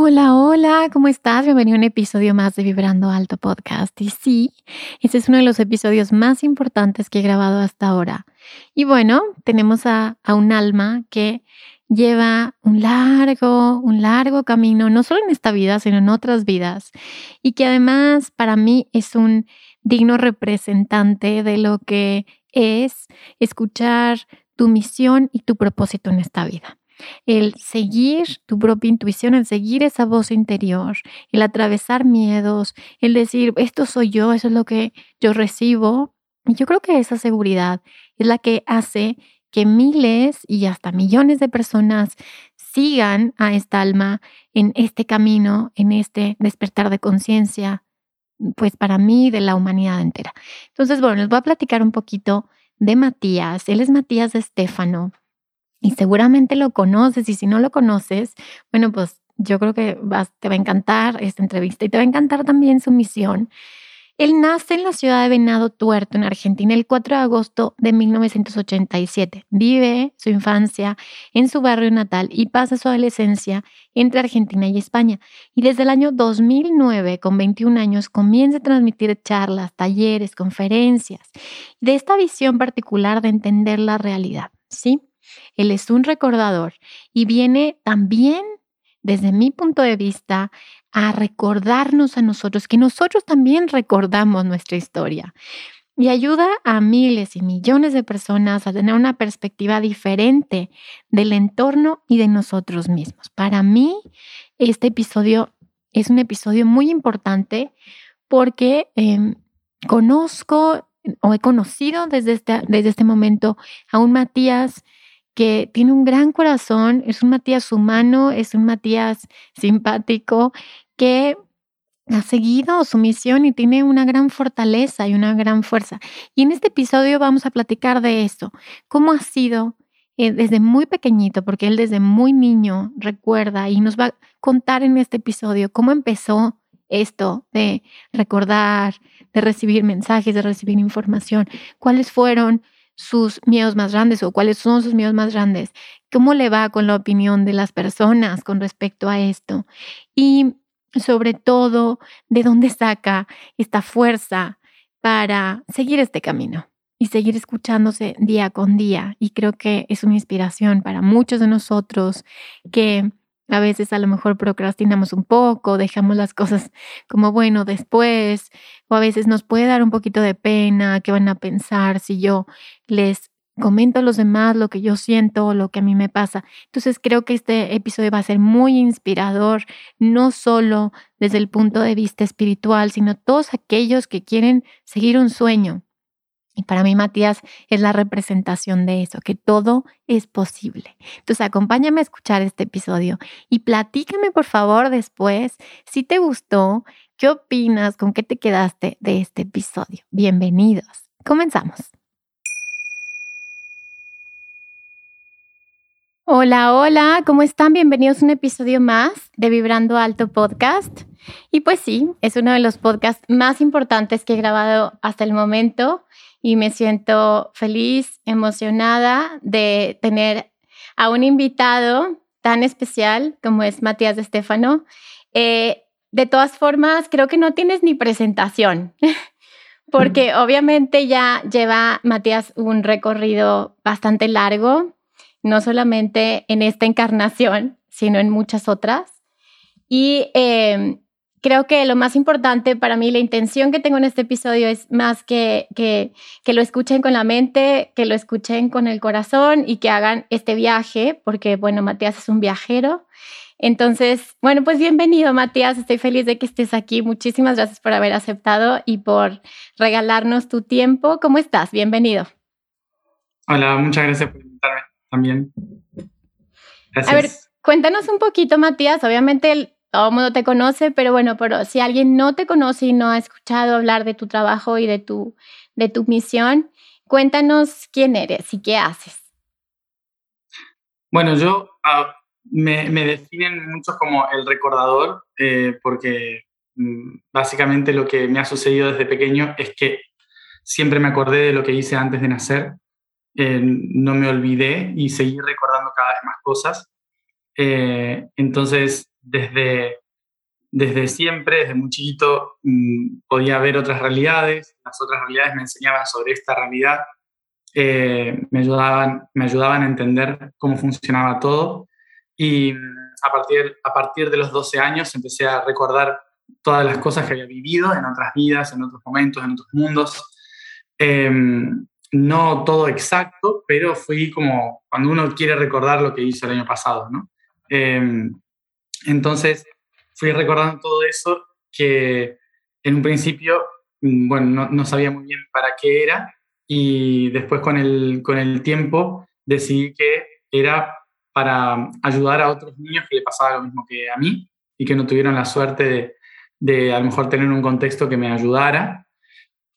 Hola, hola, ¿cómo estás? Bienvenido a un episodio más de Vibrando Alto Podcast. Y sí, este es uno de los episodios más importantes que he grabado hasta ahora. Y bueno, tenemos a, a un alma que lleva un largo, un largo camino, no solo en esta vida, sino en otras vidas. Y que además para mí es un digno representante de lo que es escuchar tu misión y tu propósito en esta vida el seguir tu propia intuición, el seguir esa voz interior, el atravesar miedos, el decir, esto soy yo, eso es lo que yo recibo. Y yo creo que esa seguridad es la que hace que miles y hasta millones de personas sigan a esta alma en este camino, en este despertar de conciencia, pues para mí de la humanidad entera. Entonces, bueno, les voy a platicar un poquito de Matías. Él es Matías de Estéfano y seguramente lo conoces y si no lo conoces, bueno, pues yo creo que te va a encantar esta entrevista y te va a encantar también su misión. Él nace en la ciudad de Venado Tuerto, en Argentina, el 4 de agosto de 1987. Vive su infancia en su barrio natal y pasa su adolescencia entre Argentina y España. Y desde el año 2009, con 21 años, comienza a transmitir charlas, talleres, conferencias, de esta visión particular de entender la realidad, ¿sí? Él es un recordador y viene también, desde mi punto de vista, a recordarnos a nosotros, que nosotros también recordamos nuestra historia. Y ayuda a miles y millones de personas a tener una perspectiva diferente del entorno y de nosotros mismos. Para mí, este episodio es un episodio muy importante porque em, conozco o he conocido desde este, desde este momento a un Matías que tiene un gran corazón, es un Matías humano, es un Matías simpático, que ha seguido su misión y tiene una gran fortaleza y una gran fuerza. Y en este episodio vamos a platicar de eso, cómo ha sido eh, desde muy pequeñito, porque él desde muy niño recuerda y nos va a contar en este episodio cómo empezó esto de recordar, de recibir mensajes, de recibir información, cuáles fueron sus miedos más grandes o cuáles son sus miedos más grandes, cómo le va con la opinión de las personas con respecto a esto y sobre todo de dónde saca esta fuerza para seguir este camino y seguir escuchándose día con día. Y creo que es una inspiración para muchos de nosotros que a veces a lo mejor procrastinamos un poco, dejamos las cosas como bueno después, o a veces nos puede dar un poquito de pena, qué van a pensar si yo les comento a los demás lo que yo siento o lo que a mí me pasa. Entonces creo que este episodio va a ser muy inspirador, no solo desde el punto de vista espiritual, sino todos aquellos que quieren seguir un sueño, y para mí, Matías, es la representación de eso, que todo es posible. Entonces, acompáñame a escuchar este episodio y platícame, por favor, después si te gustó, qué opinas, con qué te quedaste de este episodio. Bienvenidos. Comenzamos. Hola, hola, ¿cómo están? Bienvenidos a un episodio más de Vibrando Alto Podcast. Y pues sí, es uno de los podcasts más importantes que he grabado hasta el momento y me siento feliz, emocionada de tener a un invitado tan especial como es Matías de Estefano. Eh, de todas formas, creo que no tienes ni presentación, porque obviamente ya lleva Matías un recorrido bastante largo, no solamente en esta encarnación, sino en muchas otras. Y em, creo que lo más importante para mí, la intención que tengo en este episodio es más que, que, que, lo escuchen con la mente, que lo escuchen con el corazón y que hagan este viaje, porque bueno, Matías es un viajero. Entonces, bueno, pues bienvenido Matías, estoy feliz de que estés aquí. Muchísimas gracias por haber aceptado y por regalarnos tu tiempo. ¿Cómo estás? Bienvenido. Hola, muchas gracias por invitarme también. Gracias. A ver, cuéntanos un poquito, Matías. Obviamente el, todo el mundo te conoce, pero bueno, pero si alguien no te conoce y no ha escuchado hablar de tu trabajo y de tu, de tu misión, cuéntanos quién eres y qué haces. Bueno, yo ah, me, me, definen muchos como el recordador, eh, porque mm, básicamente lo que me ha sucedido desde pequeño es que siempre me acordé de lo que hice antes de nacer, eh, no me olvidé y seguí recordando cada vez más cosas. Eh, entonces, desde, desde siempre, desde muy chiquito, mm, podía ver otras realidades, las otras realidades me enseñaban sobre esta realidad, eh, me, ayudaban, me ayudaban a entender cómo funcionaba todo y mm, a partir, a partir de los 12 años empecé a recordar todas las cosas que había vivido en otras vidas, en otros momentos, en otros mundos. Em, no todo exacto, pero fui como cuando uno quiere recordar lo que hizo el año pasado, ¿no? Em, entonces fui recordando todo eso que en un principio, mm, bueno, no, sabía muy bien para qué era y después con el, con el tiempo decidí que era para ayudar a otros niños que le pasaba lo mismo que a mí y que no tuvieron la suerte de, de a lo mejor tener un contexto que me ayudara.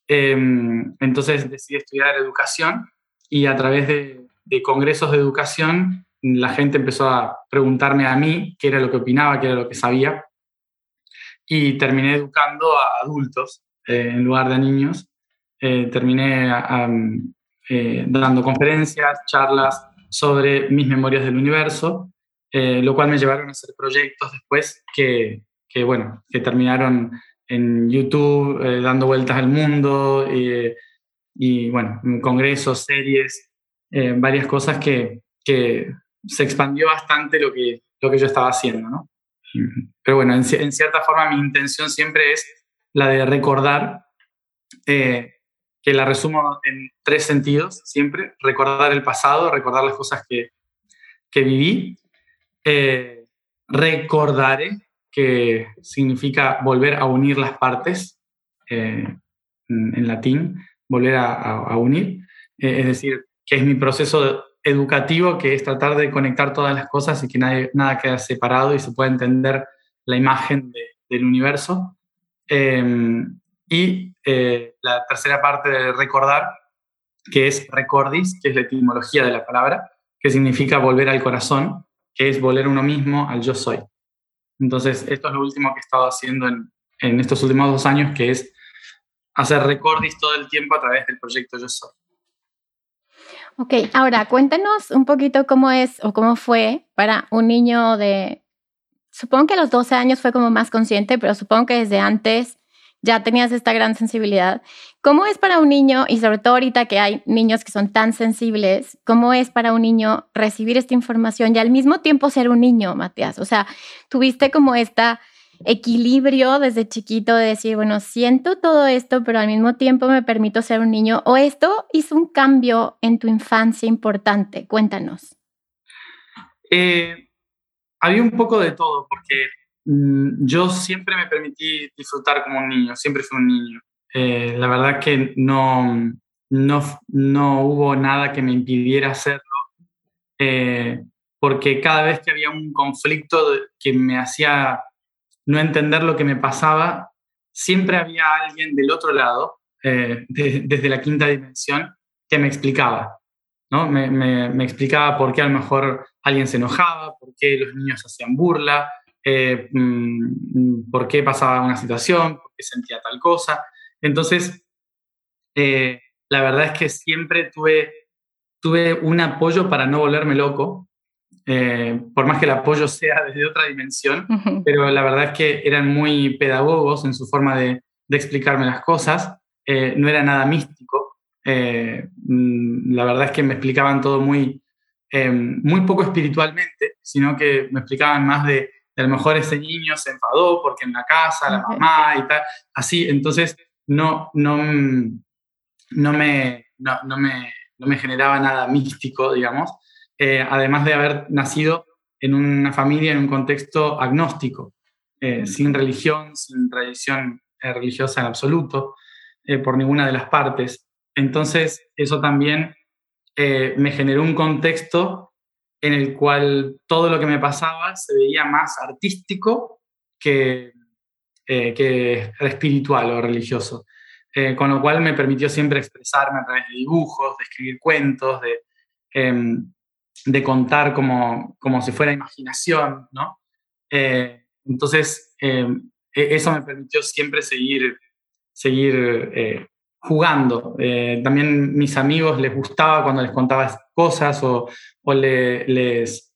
Em, entonces decidí estudiar educación y a través de, de congresos de educación la gente empezó a preguntarme a mí qué era lo que opinaba, qué era lo que sabía, y terminé educando a adultos eh, en lugar de a niños. Eh, terminé eh, dando conferencias, charlas sobre mis memorias del universo, lo cual me llevaron a hacer proyectos después que, que bueno, que terminaron en YouTube, dando vueltas al mundo, y bueno, congresos, series, varias cosas que, que se expandió bastante lo que, lo que yo estaba haciendo, ¿no? Pero bueno, en, cierta forma mi intención siempre es la de recordar, eh, que la resumo en tres sentidos, siempre, recordar el pasado, recordar las cosas que, que viví, eh, recordaré, que significa volver a unir las partes, eh, en latín, volver a, a unir, es decir, que es mi proceso de, educativo que es tratar de conectar todas las cosas y que nada queda separado y se pueda entender la imagen del universo. Em, y eh, la tercera parte de recordar, que es recordis, que es la etimología de la palabra, que significa volver al corazón, que es volver uno mismo al yo soy. Entonces, esto es lo último que he estado haciendo en, en estos últimos dos años, que es hacer recordis todo el tiempo a través del proyecto Yo Soy. Ok, ahora cuéntanos un poquito cómo es o cómo fue para un niño de, supongo que a los 12 años fue como más consciente, pero supongo que desde antes ya tenías esta gran sensibilidad. ¿Cómo es para un niño, y sobre todo ahorita que hay niños que son tan sensibles, cómo es para un niño recibir esta información y al mismo tiempo ser un niño, Matías? O sea, tuviste como esta equilibrio desde chiquito de decir, bueno, siento todo esto, pero al mismo tiempo me permito ser un niño? ¿O esto hizo un cambio en tu infancia importante? Cuéntanos. Eh, había un poco de todo, porque mm, yo siempre me permití disfrutar como un niño, siempre fui un niño. Eh, la verdad que no, no, no, hubo nada que me impidiera hacerlo, eh, porque cada vez que había un conflicto que me hacía no entender lo que me pasaba, siempre había alguien del otro lado, eh, desde la quinta dimensión, que me explicaba. ¿no? Me, explicaba por qué a lo mejor alguien se enojaba, por qué los niños hacían burla, eh, mm, por qué pasaba una situación, por qué sentía tal cosa. Entonces, eh, la verdad es que siempre tuve, tuve un apoyo para no volverme loco, eh, por más que el apoyo sea desde otra dimensión, pero la verdad es que eran muy pedagogos en su forma de, explicarme las cosas, eh, no era nada místico, eh, mm, la verdad es que me explicaban todo muy, muy poco espiritualmente, sino que me explicaban más de, a lo mejor ese niño se enfadó porque en la casa, la mamá y tal, así, entonces no, no, no, me, no, me, no me generaba nada místico, digamos, eh, además de haber nacido en una familia, en un contexto agnóstico, eh, sin religión, sin tradición eh, religiosa en absoluto, por ninguna de las partes. Entonces, eso también me generó un contexto en el cual todo lo que me pasaba se veía más artístico que, que espiritual o religioso. con lo cual me permitió siempre expresarme a través de dibujos, de escribir cuentos, de, em, de contar como, como si fuera imaginación, ¿no? Eh, entonces, eh, e-, eso me permitió siempre seguir, seguir eh, jugando. también mis amigos les gustaba cuando les contaba cosas o, o, les,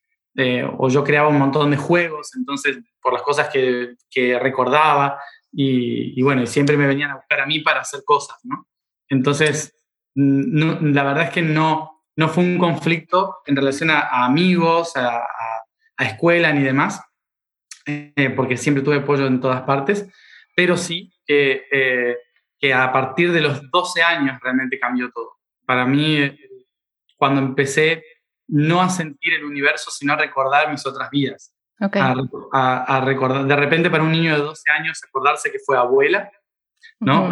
o yo creaba un montón de juegos, entonces, por las cosas que, que recordaba. Y, bueno, siempre me venían a buscar a mí para hacer cosas, ¿no? Entonces, la verdad es que no, no fue un conflicto en relación a, amigos, a, escuela ni demás, eh, porque siempre tuve apoyo en todas partes, pero sí eh, que a partir de los 12 años realmente cambió todo. Para mí, eh, cuando empecé no a sentir el universo, sino a recordar mis otras vidas. A, recordar, de repente para un niño de 12 años acordarse que fue abuela, ¿no?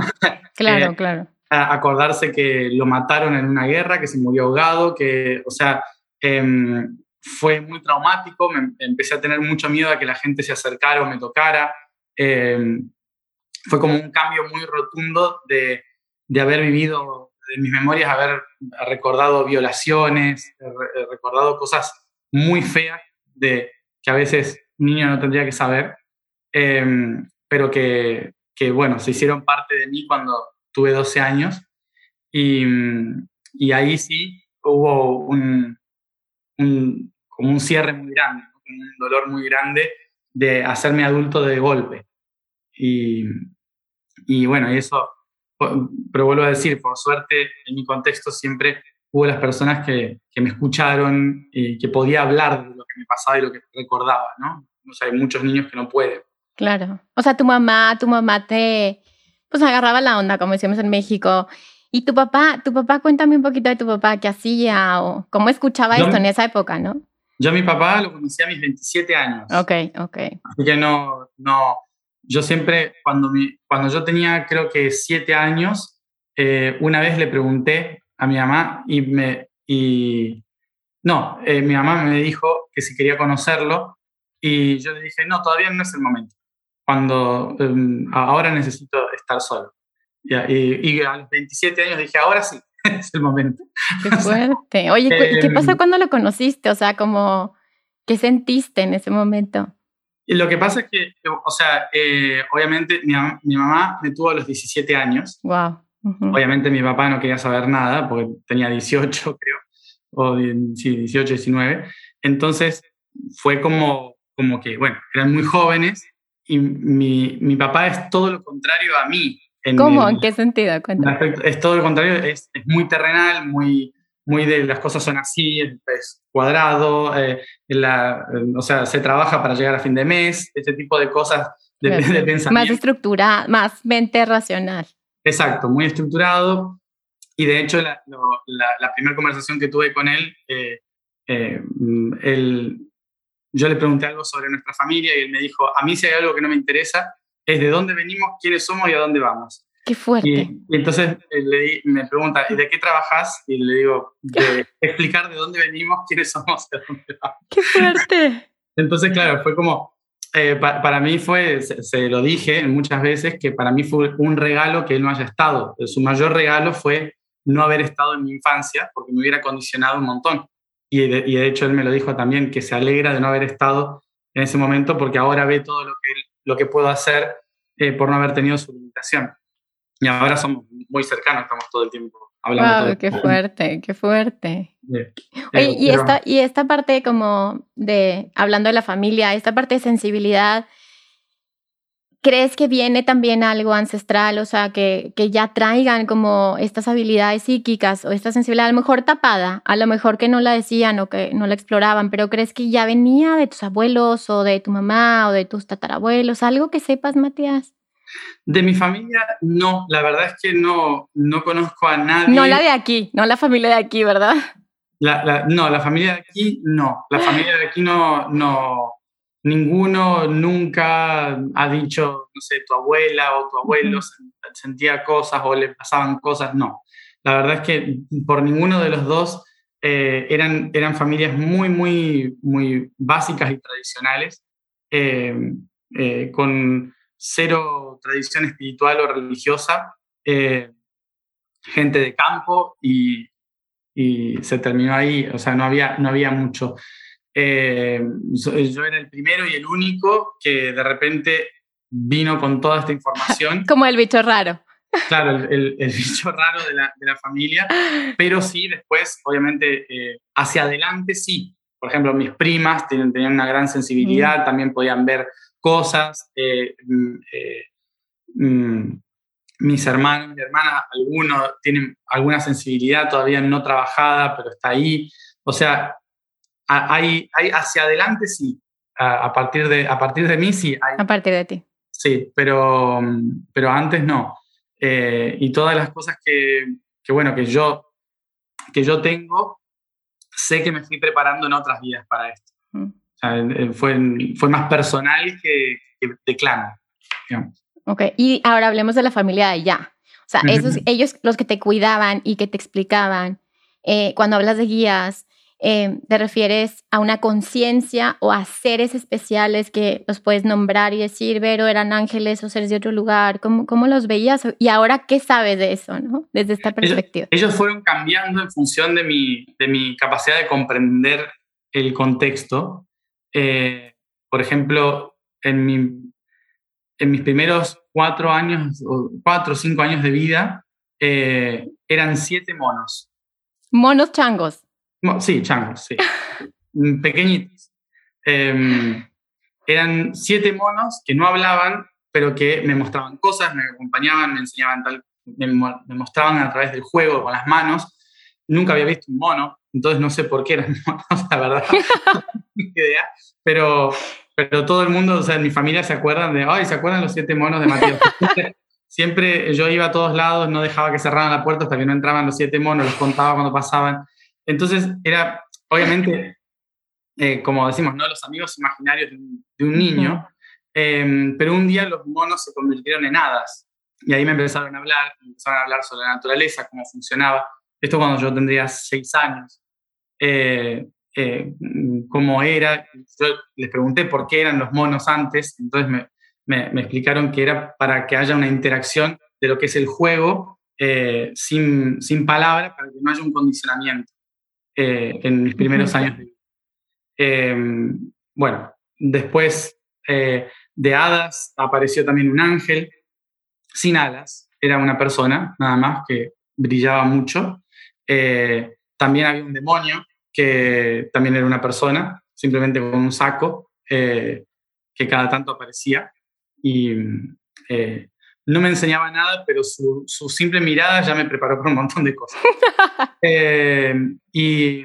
Claro, claro acordarse que lo mataron en una guerra, que se murió ahogado, que, o sea, em, fue muy traumático, me, empecé a tener mucho miedo a que la gente se acercara o me tocara. Em, fue como un cambio muy rotundo de, de haber vivido, de mis memorias, haber recordado violaciones, recordado cosas muy feas de que a veces un niño no tendría que saber, em, pero que, que, bueno, se hicieron parte de mí cuando, tuve 12 años y, y ahí sí hubo un, un, como un cierre muy grande, un dolor muy grande de hacerme adulto de golpe. Y, y bueno, eso, pero vuelvo a decir, por suerte en mi contexto siempre hubo las personas que, que, me escucharon y que podía hablar de lo que me pasaba y lo que recordaba, ¿no? O sea, hay muchos niños que no pueden. Claro. O sea, tu mamá, tu mamá te, pues agarraba la onda, como decíamos en México. Y tu papá, tu papá, cuéntame un poquito de tu papá, qué hacía o cómo escuchaba esto en esa época, ¿no? Yo a mi papá lo conocí a mis 27 años. Ok, ok. Así que no, no, yo siempre, cuando, mi, cuando yo tenía creo que 7 años, eh, una vez le pregunté a mi mamá y me, y, no, eh, mi mamá me dijo que si quería conocerlo y yo le dije, no, todavía no es el momento cuando em, ahora necesito estar solo. Y, y, a los 27 años dije, ahora sí, es el momento. Qué fuerte. Oye, ¿y qué pasó em, cuando lo conociste? O sea, como, ¿qué sentiste en ese momento? Y lo que pasa es que, o sea, eh, obviamente mi, mi, mamá me tuvo a los 17 años. Wow. Obviamente mi papá no quería saber nada porque tenía 18, creo, o sí, 18, 19. Entonces fue como, como que, bueno, eran muy jóvenes y mi, mi, papá es todo lo contrario a mí. ¿Cómo? ¿En qué sentido? Es todo lo contrario, es, es, muy terrenal, muy, muy de las cosas son así, es, cuadrado, eh, la, o sea, se trabaja para llegar a fin de mes, ese tipo de cosas de, de pensamiento. Más estructurada, más mente racional. Exacto, muy estructurado. Y de hecho, la, la, primera conversación que tuve con él, eh, eh, él yo le pregunté algo sobre nuestra familia y él me dijo, a mí si hay algo que no me interesa, es de dónde venimos, quiénes somos y a dónde vamos. Qué fuerte. Y, entonces eh, le, me pregunta, ¿y de qué trabajas? Y le digo, de explicar de dónde venimos, quiénes somos y a dónde vamos. Qué fuerte. entonces, claro, fue como, eh, para mí fue, se, lo dije muchas veces, que para mí fue un regalo que él no haya estado. Su mayor regalo fue no haber estado en mi infancia, porque me hubiera condicionado un montón y de, hecho él me lo dijo también, que se alegra de no haber estado en ese momento porque ahora ve todo lo que, lo que puedo hacer eh, por no haber tenido su limitación. Y ahora somos muy cercanos, estamos todo el tiempo hablando. Wow, qué fuerte, qué fuerte. Oye, y, esta, y esta parte como de, hablando de la familia, esta parte de sensibilidad, ¿Crees que viene también algo ancestral, o sea, que, que, ya traigan como estas habilidades psíquicas o esta sensibilidad, a lo mejor tapada, a lo mejor que no la decían o que no la exploraban, pero crees que ya venía de tus abuelos o de tu mamá o de tus tatarabuelos? ¿Algo que sepas, Matías? De mi familia, no, la verdad es que no, no conozco a nadie. No la de aquí, no la familia de aquí, ¿verdad? no, la familia de aquí, no. La familia de aquí no, no, ninguno nunca ha dicho, no sé, tu abuela o tu abuelo sentía cosas o le pasaban cosas, no. La verdad es que por ninguno de los dos eh, eran, eran familias muy, muy, muy básicas y tradicionales, eh, eh, con cero tradición espiritual o religiosa, gente de campo y, y, se terminó ahí, o sea, no había, no había mucho. Eh, yo era el primero y el único que de repente vino con toda esta información. Como el bicho raro. Claro, el, bicho raro de la, de la, familia, pero sí, después, obviamente, eh, hacia adelante sí. Por ejemplo, mis primas tenían, tenían una gran sensibilidad, mm. también podían ver cosas. Eh, mm, mm, mis hermanos, mi hermana, algunos tienen alguna sensibilidad todavía no trabajada, pero está ahí. O sea, hay, hay hacia adelante sí, a, partir de, a partir de mí sí. a partir de ti. Sí, pero, pero antes no. Eh, y todas las cosas que, que, bueno, que yo, que yo tengo, sé que me fui preparando en otras vidas para esto. Mm. O sea, fue, fue más personal que, de clan. Ok, y ahora hablemos de la familia de allá. O sea, esos, ellos los que te cuidaban y que te explicaban, eh, cuando hablas de guías, eh, te refieres a una conciencia o a seres especiales que los puedes nombrar y decir, pero eran ángeles o seres de otro lugar, ¿cómo, cómo los veías? Y ahora, ¿qué sabes de eso, no? Desde esta perspectiva. Ellos, fueron cambiando en función de mi, de mi capacidad de comprender el contexto. Eh, por ejemplo, en, mi, en mis primeros cuatro años, o cuatro o cinco años de vida, eh, eran siete monos. Monos changos. Sí, changos, sí. Mm, pequeñitos. Em, eran siete monos que no hablaban, pero que me mostraban cosas, me acompañaban, me enseñaban tal, me, mostraban a través del juego con las manos. Nunca había visto un mono, entonces no sé por qué eran monos, la verdad. Pero, pero todo el mundo, o sea, en mi familia se acuerdan de, ay, ¿se acuerdan los siete monos de Matías? Siempre, yo iba a todos lados, no dejaba que cerraran la puerta hasta no entraban los siete monos, los contaba cuando pasaban. Entonces era, obviamente, eh, como decimos, ¿no? los amigos imaginarios de un, niño, em, pero un día los monos se convirtieron en hadas. Y ahí me empezaron a hablar, me empezaron a hablar sobre la naturaleza, cómo funcionaba. Esto cuando yo tendría seis años. Eh, eh, cómo era. Yo les pregunté por qué eran los monos antes, entonces me, me, me, explicaron que era para que haya una interacción de lo que es el juego sin, sin palabras, para que no haya un condicionamiento. Eh, en mis primeros años. Em, bueno, después eh, de hadas apareció también un ángel sin alas, era una persona nada más que brillaba mucho. Eh, también había un demonio que también era una persona, simplemente con un saco que cada tanto aparecía y no me enseñaba nada, pero su, simple mirada ya me preparó para un montón de cosas. Eh, y,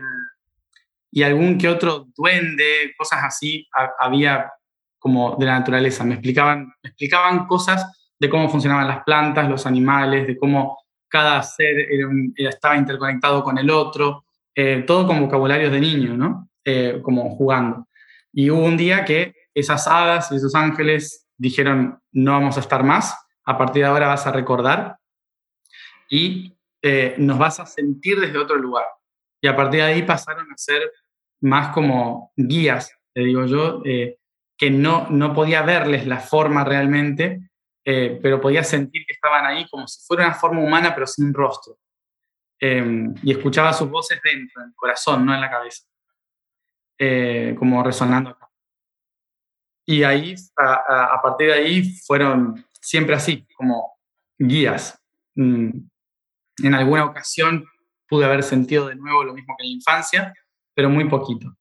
y, algún que otro duende, cosas así, había como de la naturaleza. Me explicaban, me explicaban cosas de cómo funcionaban las plantas, los animales, de cómo cada ser estaba interconectado con el otro, eh, todo con vocabularios de niño, ¿no? Eh, como jugando. Y hubo un día que esas hadas y esos ángeles dijeron, no vamos a estar más, a partir de ahora vas a recordar y eh, nos vas a sentir desde otro lugar. Y a partir de ahí pasaron a ser más como guías, te digo yo, eh, que no, no podía verles la forma realmente, eh, pero podía sentir que estaban ahí como si fuera una forma humana, pero sin rostro. Em, y escuchaba sus voces dentro, en el corazón, no en la cabeza, como resonando acá. Y ahí, a partir de ahí, fueron siempre así, como guías. Mm, en alguna ocasión pude haber sentido de nuevo lo mismo que en la infancia, pero muy poquito.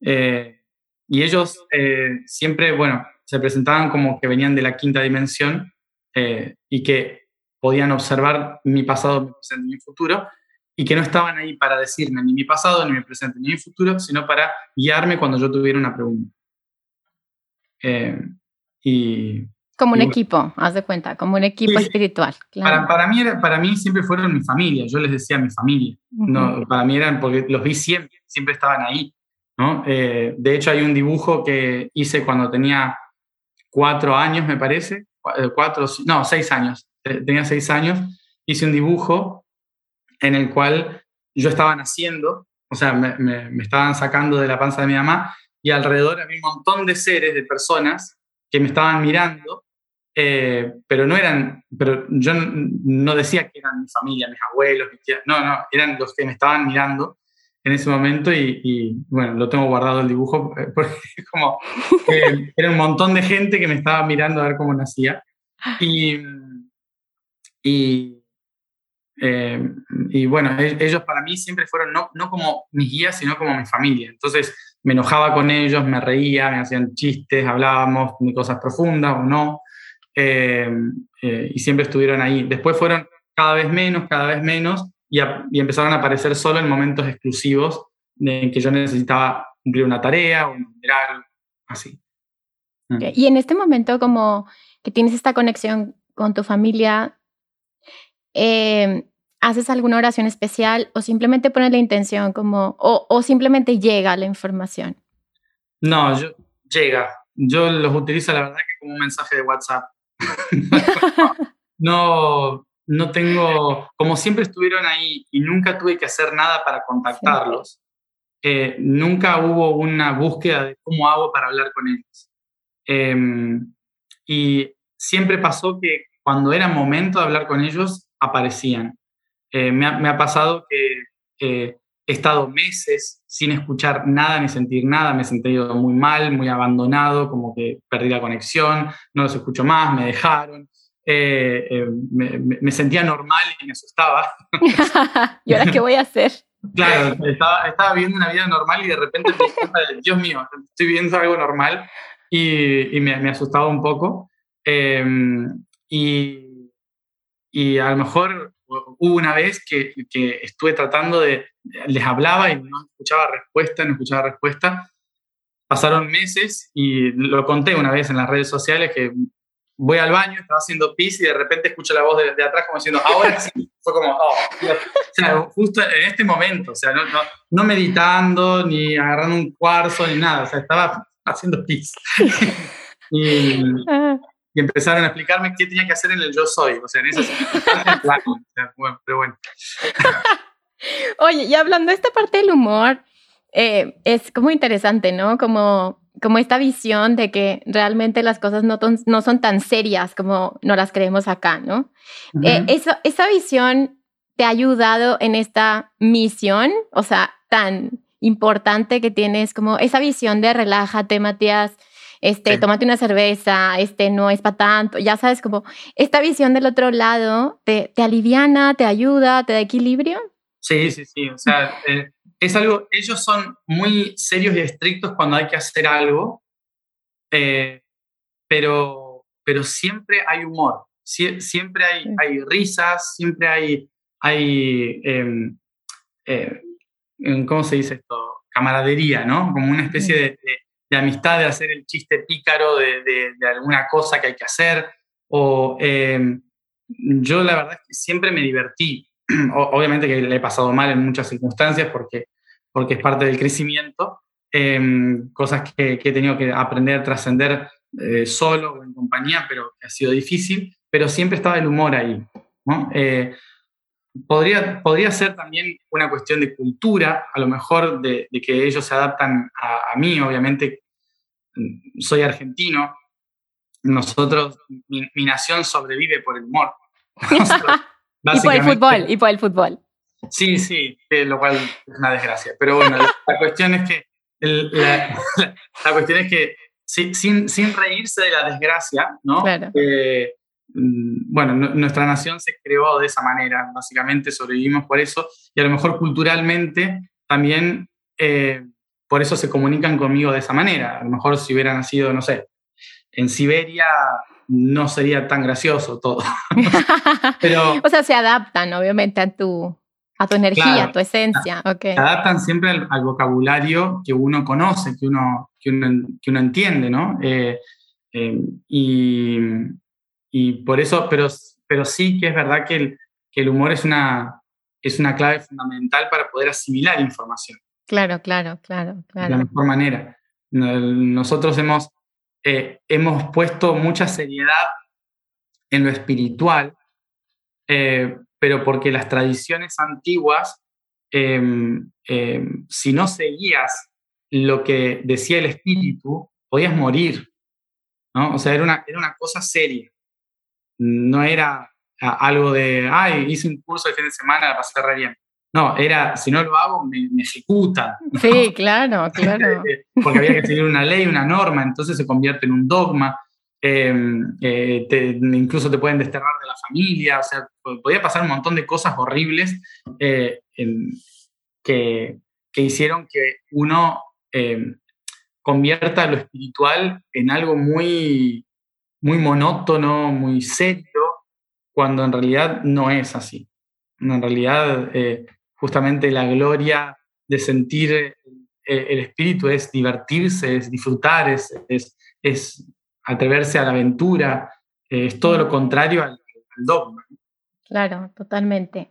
Eh, y ellos eh, siempre, bueno, se presentaban como que venían de la quinta dimensión eh, y que podían observar mi pasado, mi presente mi futuro, y que no estaban ahí para decirme ni mi pasado, ni mi presente, ni mi futuro, sino para guiarme cuando yo tuviera una pregunta. Y, como un equipo, haz de cuenta, como un equipo espiritual. Para, para, mí para mí siempre fueron mi familia, yo les decía mi familia. no, para mí eran porque los vi siempre, siempre estaban ahí. ¿no? Eh, de hecho, hay un dibujo que hice cuando tenía cuatro años, me parece, eh, cuatro, no, seis años. Tenía seis años, hice un dibujo en el cual yo estaba naciendo, o sea, me, me, estaban sacando de la panza de mi mamá y alrededor había un montón de seres, de personas que me estaban mirando, eh, pero no eran, pero yo no decía que eran mi familia, mis abuelos, mis tías, no, no, eran los que me estaban mirando en ese momento y, bueno, lo tengo guardado el dibujo eh, porque como era un montón de gente que me estaba mirando a ver cómo nacía. Y, y eh, bueno, e-, ellos para mí siempre fueron no, no como mis guías, sino como mi familia. Entonces me enojaba con ellos, me reía, me hacían chistes, hablábamos de cosas profundas o no. Eh, eh, y siempre estuvieron ahí. Después fueron cada vez menos, cada vez menos, y, y, empezaron a aparecer solo en momentos exclusivos en que yo necesitaba cumplir una tarea o algo, así. Mm. Y en este momento, como que tienes esta conexión con tu familia, eh, ¿Haces alguna oración especial o simplemente pones la intención como, o, simplemente llega la información? No, yo, llega. Yo los utilizo la verdad que como un mensaje de WhatsApp. no, no tengo, como siempre estuvieron ahí y nunca tuve que hacer nada para contactarlos, eh, nunca hubo una búsqueda de cómo hago para hablar con ellos. Em, y siempre pasó que cuando era momento de hablar con ellos, aparecían. Eh, me, ha, pasado que he estado meses sin escuchar nada ni sentir nada, me he sentido muy mal, muy abandonado, como que perdí la conexión, no los escucho más, me dejaron. Eh, eh, me, sentía normal y me asustaba. ¿Y ahora qué voy a hacer? Claro, estaba, estaba viviendo una vida normal y de repente me Dios mío, estoy viviendo algo normal y, y me, me, asustaba un poco. y, y a lo mejor hubo una vez que, que, estuve tratando de, les hablaba y no escuchaba respuesta, no escuchaba respuesta. Pasaron meses y lo conté una vez en las redes sociales que voy al baño, estaba haciendo pis y de repente escucho la voz de, atrás como diciendo, ahora sí. Fue como, oh, o sea, justo en este momento, o sea, no, no, no meditando, ni agarrando un cuarzo, ni nada, o sea, estaba haciendo pis. y, ah y empezaron a explicarme qué tenía que hacer en el yo soy, o sea, en ese bueno, pero bueno. Oye, y hablando de esta parte del humor, eh, es como interesante, ¿no? Como, como esta visión de que realmente las cosas no, no son tan serias como no las creemos acá, ¿no? Eh, eso, esa visión te ha ayudado en esta misión, o sea, tan importante que tienes, como esa visión de relájate, Matías, este, tómate una cerveza, este, no es para tanto, ya sabes, como esta visión del otro lado te, te aliviana, te ayuda, te da equilibrio. Sí, sí, sí, o sea, eh, es algo, ellos son muy serios y estrictos cuando hay que hacer algo, eh, pero, pero siempre hay humor, siempre hay, hay risas, siempre hay, hay em, eh, ¿cómo se dice esto? Camaradería, ¿no? Como una especie de, de amistad, de hacer el chiste pícaro de, de, alguna cosa que hay que hacer. O em, yo la verdad que siempre me divertí. obviamente que le he pasado mal en muchas circunstancias porque, porque es parte del crecimiento. Em, cosas que, que, he tenido que aprender trascender eh, solo o en compañía, pero ha sido difícil. Pero siempre estaba el humor ahí. Eh, Podría, podría ser también una cuestión de cultura, a lo mejor de, que ellos se adaptan a, mí, obviamente soy argentino, nosotros, mi, nación sobrevive por el humor. y por el fútbol, y por el fútbol. Sí, sí, lo cual es una desgracia. Pero bueno, la, cuestión es que, la, cuestión es que sin, sin reírse de la desgracia, ¿no? Claro. Eh, Mm, bueno, nuestra nación se creó de esa manera, básicamente sobrevivimos por eso, y a lo mejor culturalmente también eh, por eso se comunican conmigo de esa manera. A lo mejor si hubiera nacido, no sé, en Siberia no sería tan gracioso todo. Pero, o sea, se adaptan obviamente a tu, a tu energía, a tu esencia. Okay. Se adaptan siempre al, vocabulario que uno conoce, que uno, que uno, entiende, ¿no? Eh, eh, y, y, por eso, pero, pero sí que es verdad que el, que el humor es una, es una clave fundamental para poder asimilar información. Claro, claro, claro. claro. De la mejor manera. Nosotros hemos eh, hemos puesto mucha seriedad en lo espiritual, eh, pero porque las tradiciones antiguas, em, em, si no seguías lo que decía el espíritu, podías morir. ¿no? O sea, era una, era una cosa seria. No era algo de, ay, hice un curso de fin de semana, la pasé re bien. No, era, si no lo hago, me, ejecutan. Sí, claro, claro. Porque había que seguir una ley, una norma, entonces se convierte en un dogma. Em, eh, incluso te pueden desterrar de la familia, o sea, podía pasar un montón de cosas horribles eh, que, que, hicieron que uno em, convierta lo espiritual en algo muy, muy monótono, muy serio, cuando en realidad no es así. En realidad eh, justamente la gloria de sentir eh, el espíritu es divertirse, es disfrutar, es, es, atreverse a la aventura, eh, es todo lo contrario al, al dogma. Claro, totalmente.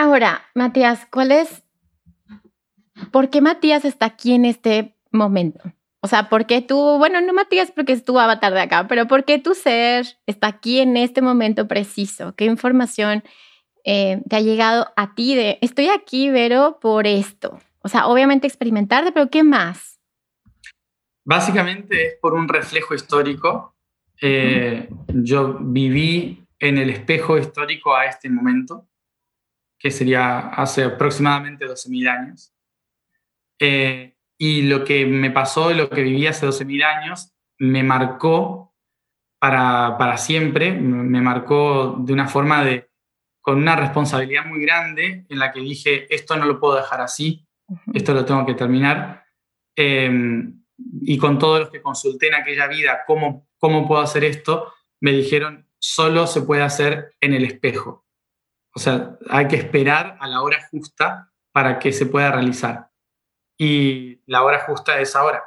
Ahora, Matías, ¿cuál es? ¿Por qué Matías está aquí en este momento? O sea, ¿por qué tú, bueno, no Matías porque es tu avatar de acá, pero ¿por qué tu ser está aquí en este momento preciso? ¿Qué información eh, te ha llegado a ti de, estoy aquí, Vero, por esto? O sea, obviamente experimentarte, pero ¿qué más? Básicamente es por un reflejo histórico. Eh, yo viví en el espejo histórico a este momento que sería hace aproximadamente 12.000 años. Eh, y lo que me pasó, lo que viví hace 12.000 años, me marcó para, para, siempre, me marcó de una forma de, con una responsabilidad muy grande en la que dije, esto no lo puedo dejar así, esto lo tengo que terminar. Em, y con todos los que consulté en aquella vida, ¿cómo, ¿cómo puedo hacer esto? Me dijeron, solo se puede hacer en el espejo. O sea, hay que esperar a la hora justa para que se pueda realizar. Y la hora justa es ahora.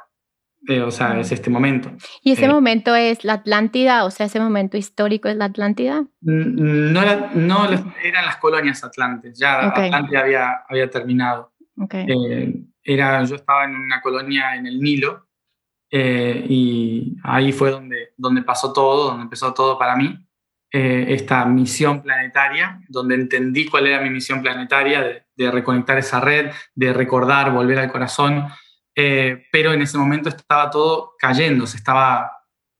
Eh, o sea, es este momento. ¿Y ese eh, momento es la Atlántida? O sea, ese momento histórico es la Atlántida? No, no eran las colonias atlantes, ya Atlántida había, había terminado. Eh, era, yo estaba en una colonia en el Nilo y ahí fue donde, donde pasó todo, donde empezó todo para mí. Eh, esta misión planetaria, donde entendí cuál era mi misión planetaria, de, reconectar esa red, de recordar, volver al corazón, eh, pero en ese momento estaba todo cayendo, se estaba,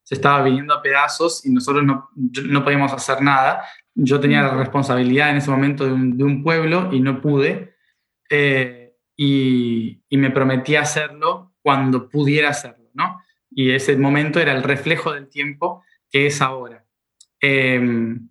se estaba viniendo a pedazos y nosotros no, no podíamos hacer nada. Yo tenía la responsabilidad en ese momento de un, pueblo y no pude, eh, y, y, me prometí hacerlo cuando pudiera hacerlo, ¿no? Y ese momento era el reflejo del tiempo que es ahora. Em,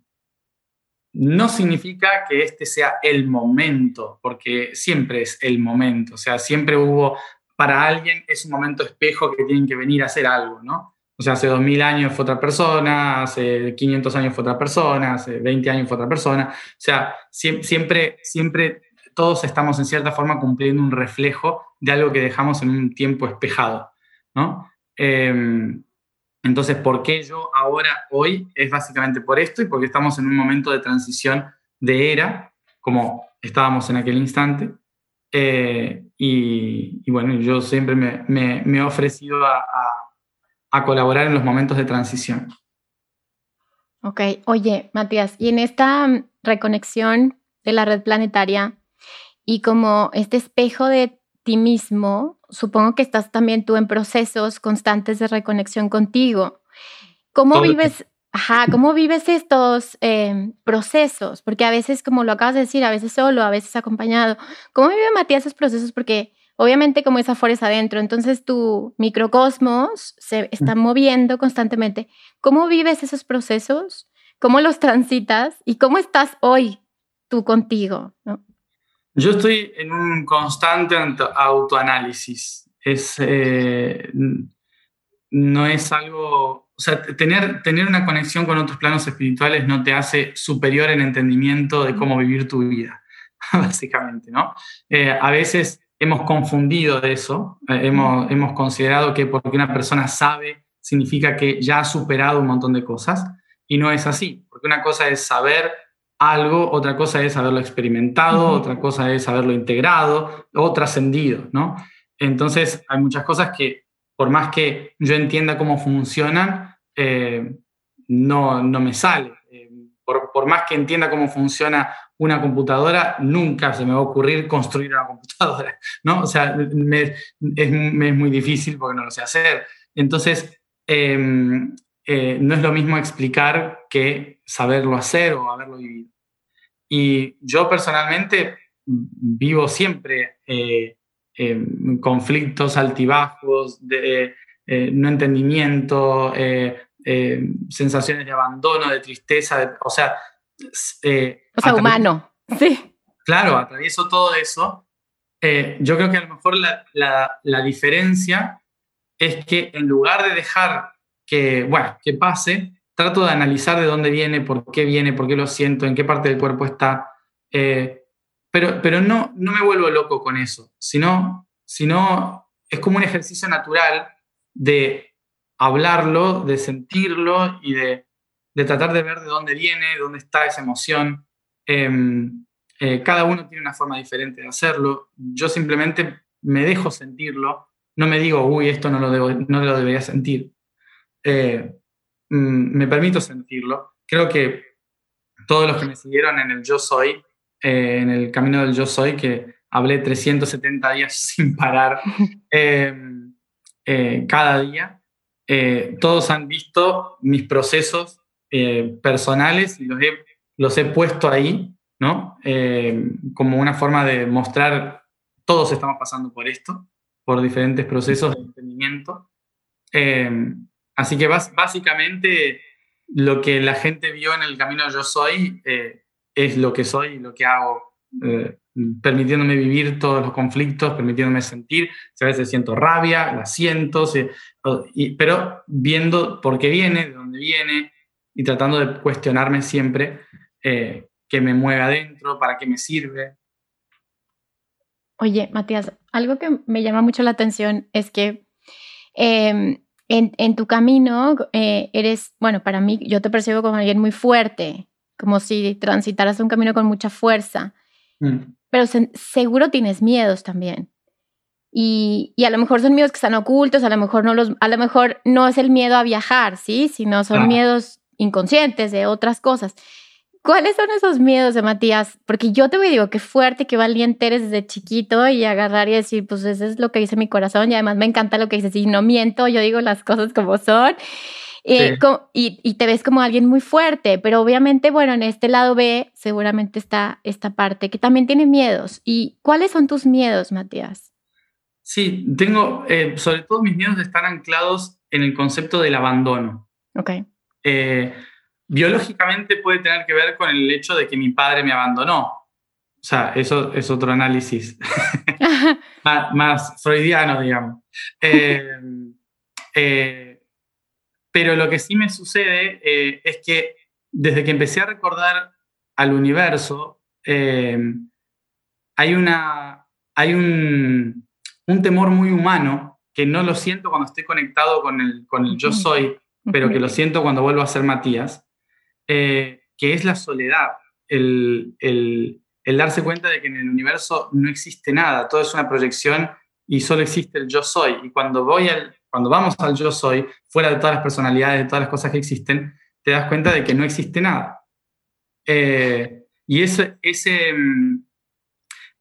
no significa que este sea el momento, porque siempre es el momento, o sea, siempre hubo, para alguien es un momento espejo que tienen que venir a hacer algo, ¿no? O sea, hace 2000 años fue otra persona, hace 500 años fue otra persona, hace 20 años fue otra persona, o sea, siempre, siempre todos estamos en cierta forma cumpliendo un reflejo de algo que dejamos en un tiempo espejado, ¿no? Em, entonces, ¿por qué yo ahora, hoy? Es básicamente por esto y porque estamos en un momento de transición de era, como estábamos en aquel instante. Eh, y, bueno, yo siempre me, he ofrecido a, colaborar en los momentos de transición. Ok, oye, Matías, y en esta reconexión de la red planetaria y como este espejo de ti mismo, supongo que estás también tú en procesos constantes de reconexión contigo. ¿Cómo vives, ajá, cómo vives estos em, procesos? Porque a veces, como lo acabas de decir, a veces solo, a veces acompañado. ¿Cómo vive Matías esos procesos? Porque obviamente como es afuera es adentro, entonces tu microcosmos se está moviendo constantemente. ¿Cómo vives esos procesos? ¿Cómo los transitas? ¿Y cómo estás hoy tú contigo? Yo estoy en un constante autoanálisis. Es, eh, no es algo, o sea, tener, tener una conexión con otros planos espirituales no te hace superior en entendimiento de cómo vivir tu vida, básicamente, ¿no? Eh, a veces hemos confundido eso, eh, hemos, hemos considerado que porque una persona sabe significa que ya ha superado un montón de cosas y no es así, porque una cosa es saber algo, otra cosa es haberlo experimentado, otra cosa es haberlo integrado o trascendido, ¿no? Entonces hay muchas cosas que por más que yo entienda cómo funcionan, eh, no, no me sale. Eh, por, por, más que entienda cómo funciona una computadora, nunca se me va a ocurrir construir una computadora, ¿no? O sea, me, es, me es, muy difícil porque no lo sé hacer. Entonces, em, eh, no es lo mismo explicar que saberlo hacer o haberlo vivido. Y yo personalmente vivo siempre eh, conflictos altibajos, de eh, no entendimiento, eh, sensaciones de abandono, de tristeza, o sea... o sea, humano, sí. Claro, atravieso todo eso. yo creo que a lo mejor la, la, la diferencia es que en lugar de dejar que, bueno, que pase, trato de analizar de dónde viene, por qué viene, por qué lo siento, en qué parte del cuerpo está. Eh, pero pero no, no me vuelvo loco con eso, sino, sino es como un ejercicio natural de hablarlo, de sentirlo y de, de tratar de ver de dónde viene, dónde está esa emoción. Em, eh, cada uno tiene una forma diferente de hacerlo. Yo simplemente me dejo sentirlo, no me digo, uy, esto no lo, debo, no lo debería sentir. Eh, Mm, me permito sentirlo. Creo que todos los que me siguieron en el Yo Soy, eh, en el camino del Yo Soy, que hablé 370 días sin parar em, eh, cada día, eh, todos han visto mis procesos personales y los he, los he puesto ahí, ¿no? Em, como una forma de mostrar, todos estamos pasando por esto, por diferentes procesos de entendimiento. Así que básicamente lo que la gente vio en el camino yo soy eh, es lo que soy y lo que hago, eh, permitiéndome vivir todos los conflictos, permitiéndome sentir. a veces siento rabia, la siento, pero viendo por qué viene, de dónde viene y tratando de cuestionarme siempre eh, qué me mueve adentro, para qué me sirve. Oye, Matías, algo que me llama mucho la atención es que em, en, tu camino eh, eres, bueno, para mí yo te percibo como alguien muy fuerte, como si transitaras un camino con mucha fuerza, mm. pero seguro tienes miedos también. Y, y, a lo mejor son miedos que están ocultos, a lo mejor no los, a lo mejor no es el miedo a viajar, ¿sí? Sino son miedos inconscientes de otras cosas. ¿Cuáles son esos miedos de Matías? Porque yo te digo, qué fuerte, qué valiente eres desde chiquito y agarrar y decir, pues eso es lo que dice mi corazón y además me encanta lo que dices y no miento, yo digo las cosas como son. Eh, y, te ves como alguien muy fuerte, pero obviamente, bueno, en este lado B seguramente está esta parte que también tiene miedos. ¿Y cuáles son tus miedos, Matías? Sí, tengo, eh, sobre todo mis miedos están anclados en el concepto del abandono. Ok. Eh, biológicamente puede tener que ver con el hecho de que mi padre me abandonó. O sea, eso es otro análisis más, freudiano, digamos. Eh, eh, pero lo que sí me sucede eh, es que desde que empecé a recordar al universo, hay, una, hay un, un, temor muy humano que no lo siento cuando estoy conectado con el, con el yo soy, pero que lo siento cuando vuelvo a ser Matías, eh, que es la soledad, el, darse cuenta de que en el universo no existe nada, todo es una proyección y solo existe el yo soy. Y cuando, voy al, cuando vamos al yo soy, fuera de todas las personalidades, de todas las cosas que existen, te das cuenta de que no existe nada. Eh, y ese, ese,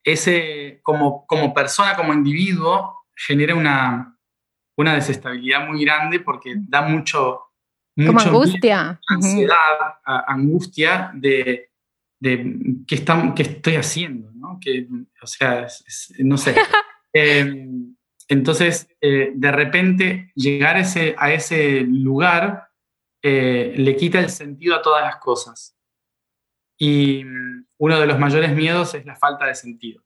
ese como, como persona, como individuo, genera una, una desestabilidad muy grande porque da mucho... Como angustia. Ansiedad, angustia de, de qué, qué estoy haciendo, ¿no? Que, o sea, no sé. Em, entonces, eh, de repente, llegar ese, a ese lugar eh, le quita el sentido a todas las cosas. Y uno de los mayores miedos es la falta de sentido.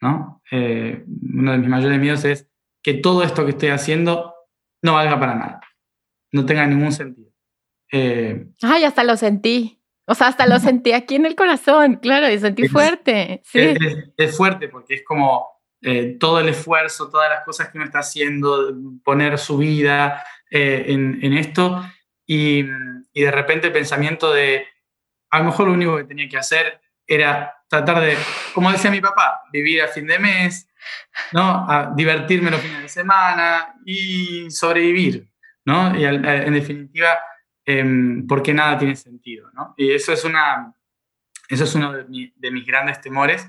¿no? Eh, uno de mis mayores miedos es que todo esto que estoy haciendo no valga para nada, no tenga ningún sentido. Ay, hasta lo sentí. O sea, hasta lo sentí aquí en el corazón, claro, y sentí fuerte. Sí. es fuerte porque es como, eh, todo el esfuerzo, todas las cosas que uno está haciendo, poner su vida eh, en, esto y, de repente el pensamiento de, a lo mejor lo único que tenía que hacer era tratar de, como decía mi papá, vivir a fin de mes, ¿no? A divertirme los fines de semana y sobrevivir, ¿no? Y en definitiva, em, porque nada tiene sentido, ¿no? Y eso es, una, eso es uno de, de mis grandes temores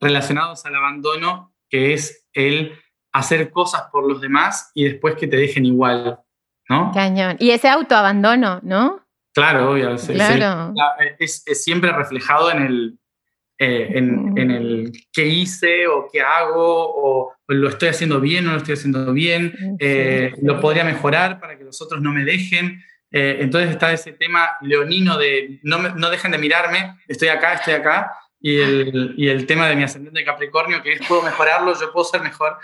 relacionados al abandono que es el hacer cosas por los demás y después que te dejen igual, ¿no? Cañón. Y ese autoabandono, ¿no? Claro, obvio. Claro. Es, siempre reflejado en el, eh, en, en, el qué hice o qué hago o lo estoy haciendo bien o no lo estoy haciendo bien, eh, lo podría mejorar para que los otros no me dejen. Eh, entonces está ese tema leonino de no, no dejen de mirarme, estoy acá, estoy acá, y el, y el tema de mi ascendente Capricornio, que es puedo mejorarlo, yo puedo ser mejor.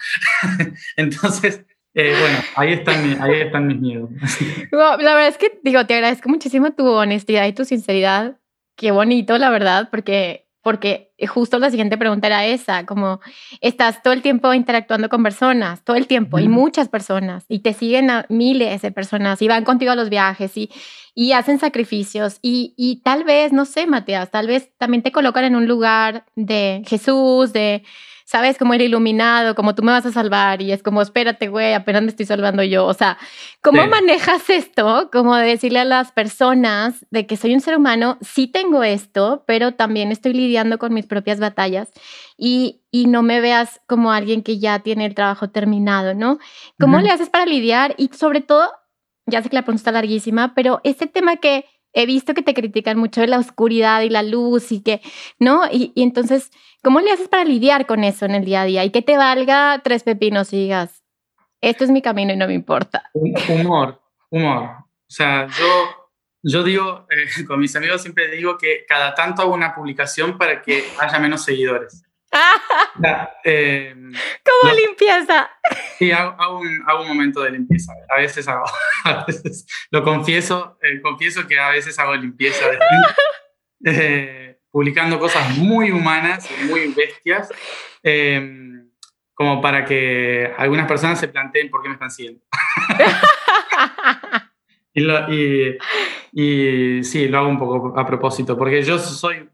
Entonces, eh, bueno, ahí están, ahí están mis miedos. la verdad es que, digo, te agradezco muchísimo tu honestidad y tu sinceridad. Qué bonito, la verdad, porque porque justo la siguiente pregunta era esa, como estás todo el tiempo interactuando con personas, todo el tiempo, y muchas personas, y te siguen a miles de personas, y van contigo a los viajes, y, y hacen sacrificios, y, y tal vez, no sé, Matías, tal vez también te colocan en un lugar de Jesús, de sabes, como el iluminado, como tú me vas a salvar y es como, espérate, güey, apenas me estoy salvando yo. O sea, ¿cómo manejas esto? Como de decirle a las personas de que soy un ser humano, sí tengo esto, pero también estoy lidiando con mis propias batallas y, y no me veas como alguien que ya tiene el trabajo terminado, ¿no? ¿Cómo le haces para lidiar? Y sobre todo, ya sé que la pregunta está larguísima, pero este tema que he visto que te critican mucho de la oscuridad y la luz y que, ¿no? Y, y, entonces, ¿cómo le haces para lidiar con eso en el día a día? Y que te valga tres pepinos y digas, esto es mi camino y no me importa. Humor, humor. O sea, yo, yo digo, eh, con mis amigos siempre digo que cada tanto hago una publicación para que haya menos seguidores. eh, ¿Cómo limpieza? Sí, hago, un, hago, un, momento de limpieza. A veces hago, a veces, lo confieso, eh, confieso que a veces hago limpieza eh, publicando cosas muy humanas, muy bestias, em, como para que algunas personas se planteen por qué me están siguiendo. y, y, sí, lo hago un poco a propósito, porque yo soy,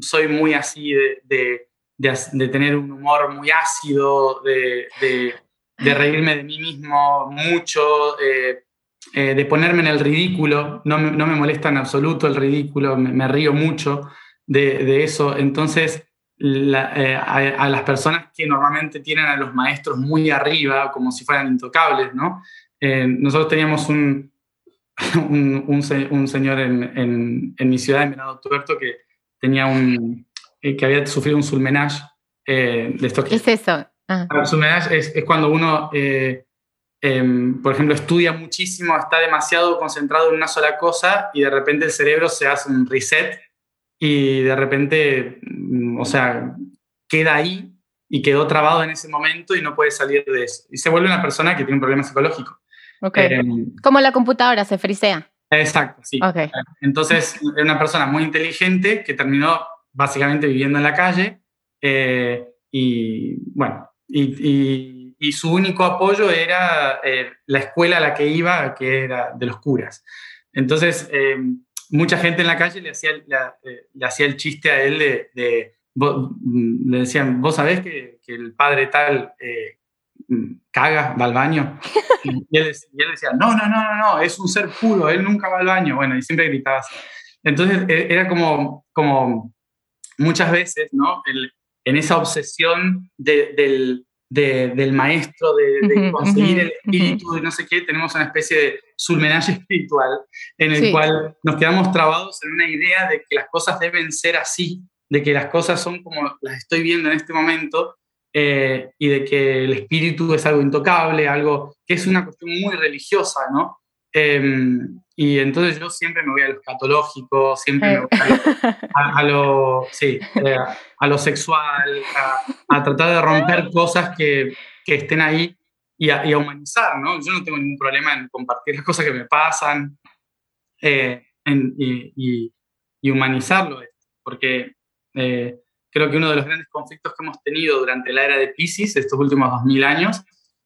soy muy así de de, tener un humor muy ácido, de, de, reírme de mí mismo mucho, eh, eh, de ponerme en el ridículo. No me, no me, molesta en absoluto el ridículo, me, río mucho de, eso. Entonces, eh, a, las personas que normalmente tienen a los maestros muy arriba, como si fueran intocables, ¿no? nosotros teníamos un, un, un, señor en, en, en, mi ciudad, en Venado Tuerto, que tenía un, eh, que había sufrido un sulmenage eh, de estos. ¿Qué es eso? Ah. El sulmenage es, es, cuando uno, eh, em, por ejemplo, estudia muchísimo, está demasiado concentrado en una sola cosa y de repente el cerebro se hace un reset y de repente, mm, o sea, queda ahí y quedó trabado en ese momento y no puede salir de eso. Y se vuelve una persona que tiene un problema psicológico. Okay. Em, Como la computadora se frisea. Exacto, sí. Okay. Entonces, una persona muy inteligente que terminó básicamente viviendo en la calle eh, y bueno, y, y, su único apoyo era eh, la escuela a la que iba, que era de los curas. Entonces, eh, mucha gente en la calle le hacía, le hacía el chiste a él de, mm, le decían, vos sabés que, que el padre tal mm, caga, va al baño. Y él, y él, decía, no, no, no, no, no, es un ser puro, él nunca va al baño. Bueno, y siempre gritaba así. Entonces, e, era como, como muchas veces, ¿no? en esa obsesión del, del maestro, de, conseguir el espíritu, de no sé qué, tenemos una especie de sulmenaje espiritual en el cual nos quedamos trabados en una idea de que las cosas deben ser así, de que las cosas son como las estoy viendo en este momento eh, y de que el espíritu es algo intocable, algo que es una cuestión muy religiosa, ¿no? Em, y entonces yo siempre me voy a lo escatológico, siempre me voy a, lo, sí, eh, a lo sexual, a, tratar de romper cosas que, que estén ahí y a, humanizar, ¿no? Yo no tengo ningún problema en compartir las cosas que me pasan eh, y, y, humanizarlo, porque eh, creo que uno de los grandes conflictos que hemos tenido durante la era de Pisces, estos últimos 2000 años,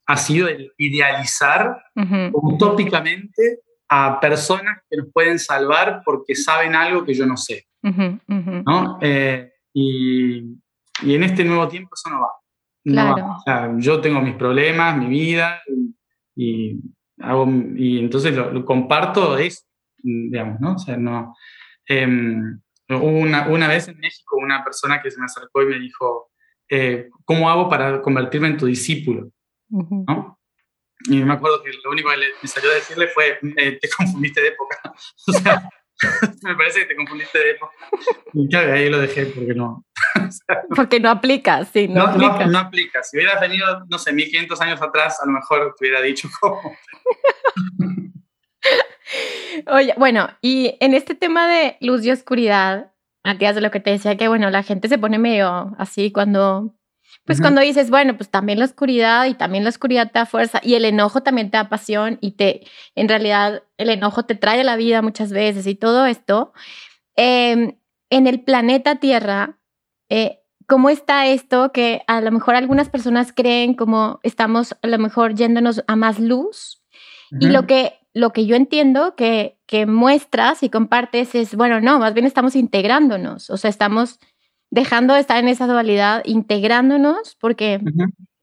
ha sido el idealizar utópicamente a personas que nos pueden salvar porque saben algo que yo no sé. ¿no? Eh, y, y, en este nuevo tiempo eso no va. Claro. yo tengo mis problemas, mi vida, y, hago, y entonces lo, comparto es, digamos, ¿no? O sea, no... Em, una, una, vez en México una persona que se me acercó y me dijo, eh, ¿cómo hago para convertirme en tu discípulo? ¿no? Y me acuerdo que lo único que me salió a decirle fue, eh, te confundiste de época. o sea, me parece que te confundiste de época. Y claro, ahí lo dejé porque no. porque no aplica, sí, no, no, aplica. No, aplica. Si hubieras venido, no sé, 1500 años atrás, a lo mejor te hubiera dicho cómo. Oye, bueno, y en este tema de luz y oscuridad, Matías, de lo que te decía, que bueno, la gente se pone medio así cuando pues cuando dices, bueno, pues también la oscuridad y también la oscuridad te da fuerza y el enojo también te da pasión y te, en realidad, el enojo te trae a la vida muchas veces y todo esto. Em, en el planeta Tierra, eh, ¿cómo está esto que a lo mejor algunas personas creen como estamos a lo mejor yéndonos a más luz? Y lo que, lo que yo entiendo que, que muestras y compartes es, bueno, no, más bien estamos integrándonos, o sea, estamos dejando de estar en esa dualidad, integrándonos, porque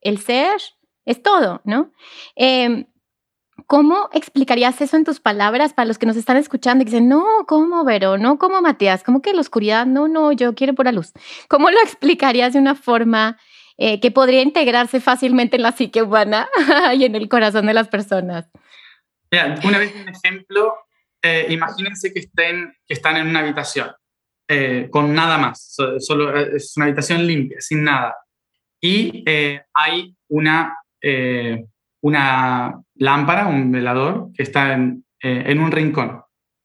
el ser es todo, ¿no? Em, ¿Cómo explicarías eso en tus palabras para los que nos están escuchando y dicen, no, ¿cómo, Vero? No, ¿cómo, Matías? ¿Cómo que la oscuridad? No, no, yo quiero pura luz. ¿Cómo lo explicarías de una forma eh, que podría integrarse fácilmente en la psique humana y en el corazón de las personas? una vez un ejemplo, eh, imagínense que, estén, que están en una habitación eh, con nada más, solo, eh, es una habitación limpia, sin nada. Y eh, hay una, una lámpara, un velador, que está en, en un rincón.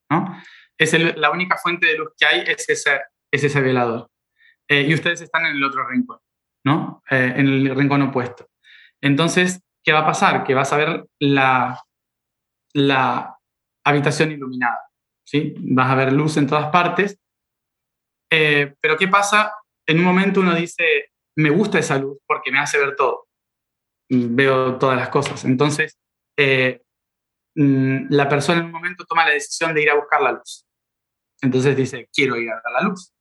¿no? Es la única fuente de luz que hay, es ese, es ese velador. y ustedes están en el otro rincón, ¿no? en el rincón opuesto. Entonces, ¿qué va a pasar? Que vas a ver la, la habitación iluminada. ¿sí? Vas a ver luz en todas partes eh, pero ¿qué pasa? En un momento uno dice, me gusta esa luz porque me hace ver todo. Veo todas las cosas. Entonces, eh, mm, la persona en un momento toma la decisión de ir a buscar la luz. Entonces dice, quiero ir a la luz.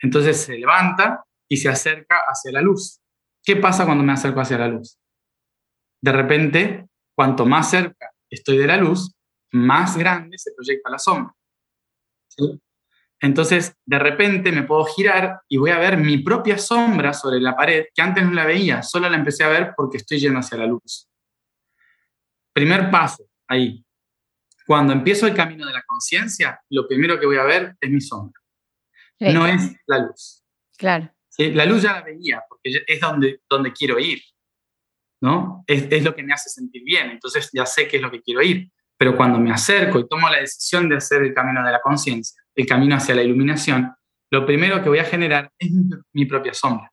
Entonces se levanta y se acerca hacia la luz. ¿Qué pasa cuando me acerco hacia la luz? De repente, cuanto más cerca estoy de la luz, más grande se proyecta la sombra. ¿Sí? Entonces, de repente me puedo girar y voy a ver mi propia sombra sobre la pared, que antes no la veía, solo la empecé a ver porque estoy yendo hacia la luz. Primer paso, ahí. Cuando empiezo el camino de la conciencia, lo primero que voy a ver es mi sombra. No es la luz. Claro. La luz ya la veía, porque es donde, donde quiero ir. ¿no? Es, es lo que me hace sentir bien, entonces ya sé qué es lo que quiero ir. Pero cuando me acerco y tomo la decisión de hacer el camino de la conciencia, el camino hacia la iluminación, lo primero que voy a generar es mi propia sombra.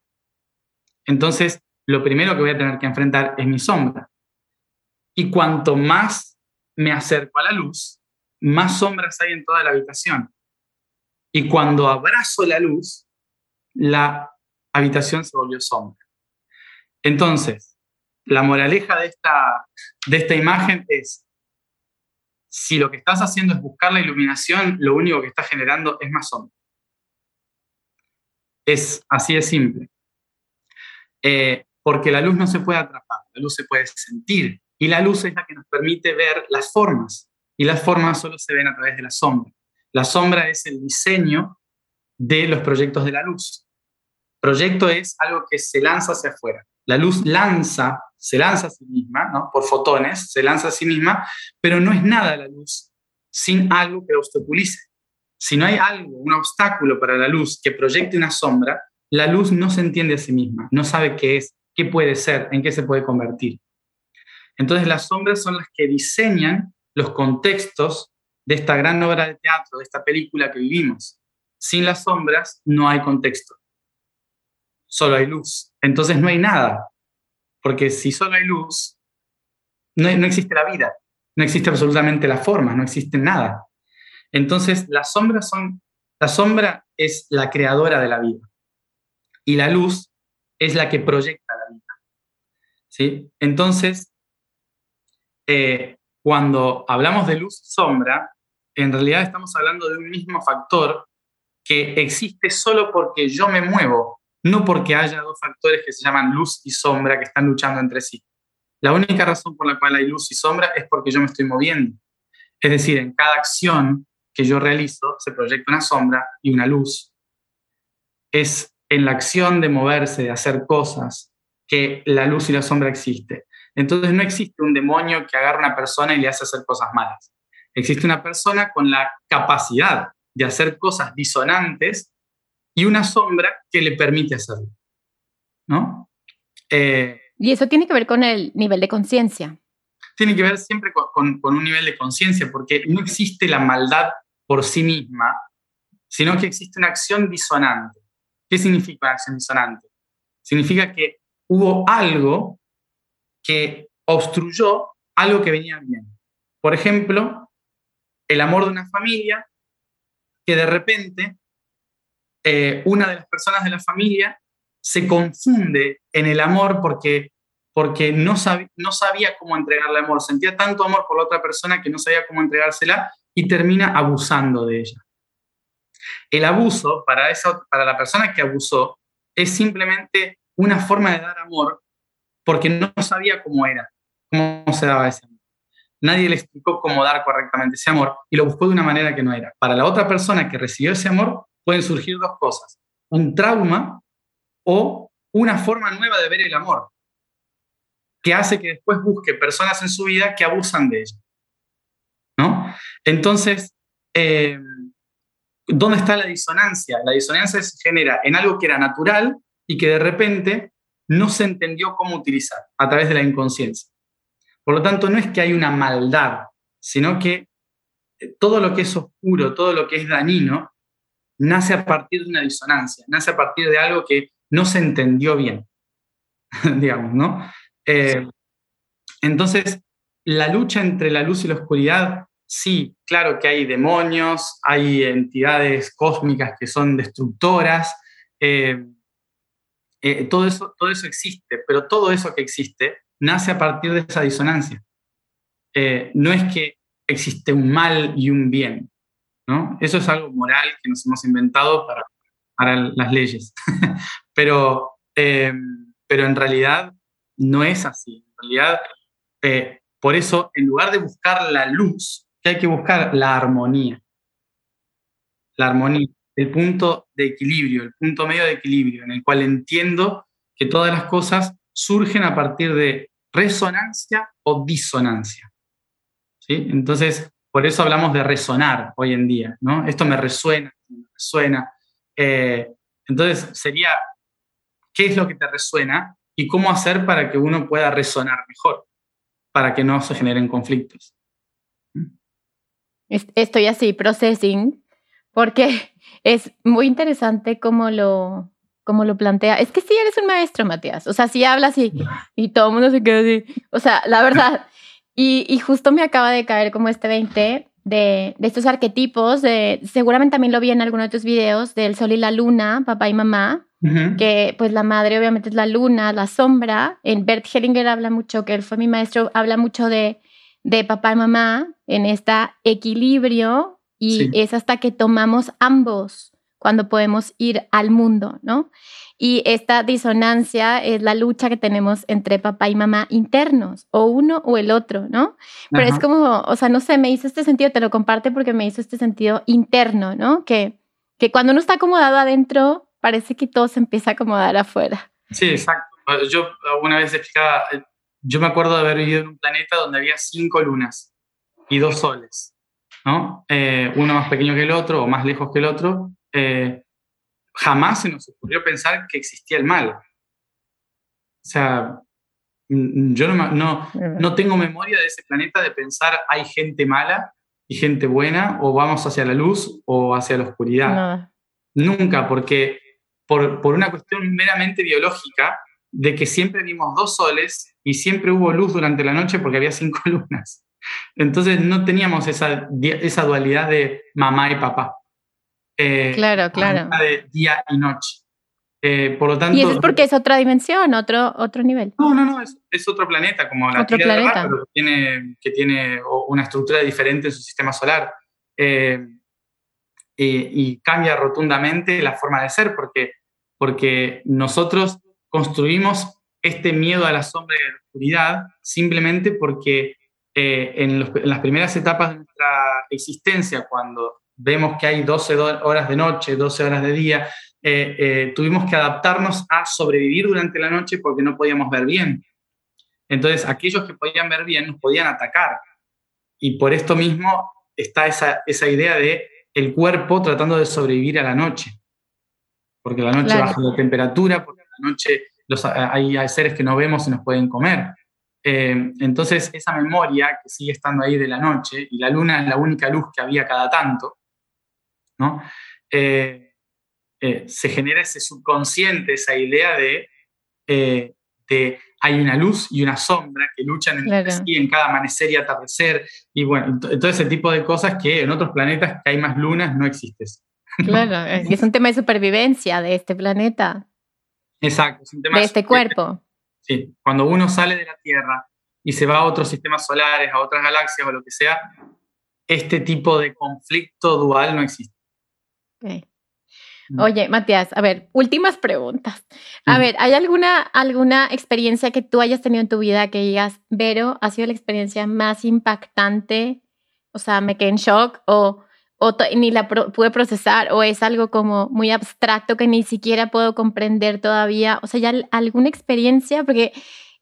Entonces, lo primero que voy a tener que enfrentar es mi sombra. Y cuanto más me acerco a la luz, más sombras hay en toda la habitación. Y cuando abrazo la luz, la habitación se volvió sombra. Entonces, la moraleja de esta, de esta imagen es, si lo que estás haciendo es buscar la iluminación, lo único que estás generando es más sombra. Es así de simple. Eh, porque la luz no se puede atrapar, la luz se puede sentir. Y la luz es la que nos permite ver las formas. Y las formas solo se ven a través de la sombra. La sombra es el diseño de los proyectos de la luz. Proyecto es algo que se lanza hacia afuera. La luz lanza, se lanza a sí misma, ¿no? por fotones, se lanza a sí misma, pero no es nada la luz sin algo que la obstaculice. Si no hay algo, un obstáculo para la luz que proyecte una sombra, la luz no se entiende a sí misma, no sabe qué es, qué puede ser, en qué se puede convertir. Entonces las sombras son las que diseñan los contextos de esta gran obra de teatro, de esta película que vivimos. Sin las sombras no hay contexto, solo hay luz. Entonces no hay nada, porque si solo hay luz, no, existe la vida, no existe absolutamente la forma, no existe nada. Entonces son, la sombra es la creadora de la vida y la luz es la que proyecta la vida. ¿Sí? Entonces, eh, cuando hablamos de luz y sombra, en realidad estamos hablando de un mismo factor que existe solo porque yo me muevo, no porque haya dos factores que se llaman luz y sombra que están luchando entre sí. La única razón por la cual hay luz y sombra es porque yo me estoy moviendo. Es decir, en cada acción que yo realizo se proyecta una sombra y una luz. Es en la acción de moverse, de hacer cosas, que la luz y la sombra existe. Entonces no existe un demonio que agarra a una persona y le hace hacer cosas malas. Existe una persona con la capacidad de hacer cosas disonantes y una sombra que le permite hacerlo. ¿No? Eh, y eso tiene que ver con el nivel de conciencia. Tiene que ver siempre con, con un nivel de conciencia, porque no existe la maldad por sí misma, sino que existe una acción disonante. ¿Qué significa una acción disonante? Significa que hubo algo que obstruyó algo que venía bien. Por ejemplo, el amor de una familia, que de repente eh, una de las personas de la familia se confunde en el amor porque, porque no, no sabía cómo entregarle amor, sentía tanto amor por la otra persona que no sabía cómo entregársela y termina abusando de ella. El abuso para, esa, para la persona que abusó es simplemente una forma de dar amor porque no sabía cómo era, cómo se daba ese amor. Nadie le explicó cómo dar correctamente ese amor y lo buscó de una manera que no era. Para la otra persona que recibió ese amor pueden surgir dos cosas, un trauma o una forma nueva de ver el amor, que hace que después busque personas en su vida que abusan de ella. ¿No? Entonces, eh, ¿dónde está la disonancia? La disonancia se genera en algo que era natural y que de repente no se entendió cómo utilizar a través de la inconsciencia. Por lo tanto, no es que hay una maldad, sino que eh, todo lo que es oscuro, todo lo que es dañino, nace a partir de una disonancia, nace a partir de algo que no se entendió bien, digamos, ¿no? Eh, entonces, la lucha entre la luz y la oscuridad, sí, claro que hay demonios, hay entidades cósmicas que son destructoras, eh, eh, todo, eso, todo eso existe, pero todo eso que existe nace a partir de esa disonancia. No es que existe un mal y un bien, ¿no? Eso es algo moral que nos hemos inventado para, para las leyes, pero, eh, pero en realidad no es así. En realidad, por eso, en lugar de buscar la luz, hay que buscar la armonía. La armonía el punto de equilibrio, el punto medio de equilibrio, en el cual entiendo que todas las cosas surgen a partir de resonancia o disonancia. ¿Sí? Entonces, por eso hablamos de resonar hoy en día, ¿no? Esto me resuena, me resuena. Eh, entonces, sería, ¿qué es lo que te resuena y cómo hacer para que uno pueda resonar mejor, para que no se generen conflictos? Estoy así, processing, porque es muy interesante cómo lo, cómo lo plantea. Es que sí eres un maestro, Matías. O sea, sí hablas y, y todo el mundo se queda así. O sea, la verdad. Y, y justo me acaba de caer como este 20 de, de, estos arquetipos. De, seguramente también lo vi en alguno de tus videos del sol y la luna, papá y mamá. Que pues la madre obviamente es la luna, la sombra. En Bert Hellinger habla mucho, que él fue mi maestro, habla mucho de, de papá y mamá en este equilibrio y es hasta que tomamos ambos cuando podemos ir al mundo, ¿no? Y esta disonancia es la lucha que tenemos entre papá y mamá internos, o uno o el otro, ¿no? Pero es como, o sea, no sé, me hizo este sentido, te lo comparte porque me hizo este sentido interno, ¿no? Que, que cuando uno está acomodado adentro, parece que todo se empieza a acomodar afuera. Sí, exacto. Yo una vez explicaba, yo me acuerdo de haber vivido en un planeta donde había cinco lunas y dos soles, ¿no? Eh, uno más pequeño que el otro o más lejos que el otro. Eh, jamás se nos ocurrió pensar que existía el mal. O sea, yo no, no, no tengo memoria de ese planeta de pensar hay gente mala y gente buena o vamos hacia la luz o hacia la oscuridad. Nunca, porque por, por una cuestión meramente biológica, de que siempre vimos dos soles y siempre hubo luz durante la noche porque había cinco lunas. Entonces no teníamos esa, esa dualidad de mamá y papá. Eh, claro, claro. De día y noche. Eh, por lo tanto, y eso es porque es otra dimensión, otro, otro nivel. No, no, no, es, es otro planeta, como la Tierra, planeta. pero que tiene, que tiene una estructura diferente en su sistema solar. Eh, y cambia rotundamente la forma de ser, porque, porque nosotros construimos este miedo a la sombra y a la oscuridad simplemente porque eh, en, las primeras etapas de nuestra existencia, cuando vemos que hay 12 horas de noche, 12 horas de día, eh, eh, tuvimos que adaptarnos a sobrevivir durante la noche porque no podíamos ver bien. Entonces, aquellos que podían ver bien nos podían atacar. Y por esto mismo está esa, esa idea de el cuerpo tratando de sobrevivir a la noche. Porque la noche baja la temperatura, porque la noche los, hay, seres que no vemos y nos pueden comer. Eh, entonces, esa memoria que sigue estando ahí de la noche, y la luna es la única luz que había cada tanto, ¿no? Eh, eh, se genera ese subconsciente, esa idea de, de, hay una luz y una sombra que luchan entre sí en cada amanecer y atardecer, y bueno, todo ese tipo de cosas que en otros planetas que hay más lunas no existen. Claro, es un tema de supervivencia de este planeta. Exacto, es un tema de este cuerpo. Sí, cuando uno sale de la Tierra y se va a otros sistemas solares, a otras galaxias o lo que sea, este tipo de conflicto dual no existe. Mm. Oye, Matías, a ver, últimas preguntas. A mm. ver, ¿hay alguna, alguna experiencia que tú hayas tenido en tu vida que digas, Vero, ha sido la experiencia más impactante? O sea, me quedé en shock o o ni la pude procesar o es algo como muy abstracto que ni siquiera puedo comprender todavía. O sea, ya alguna experiencia, porque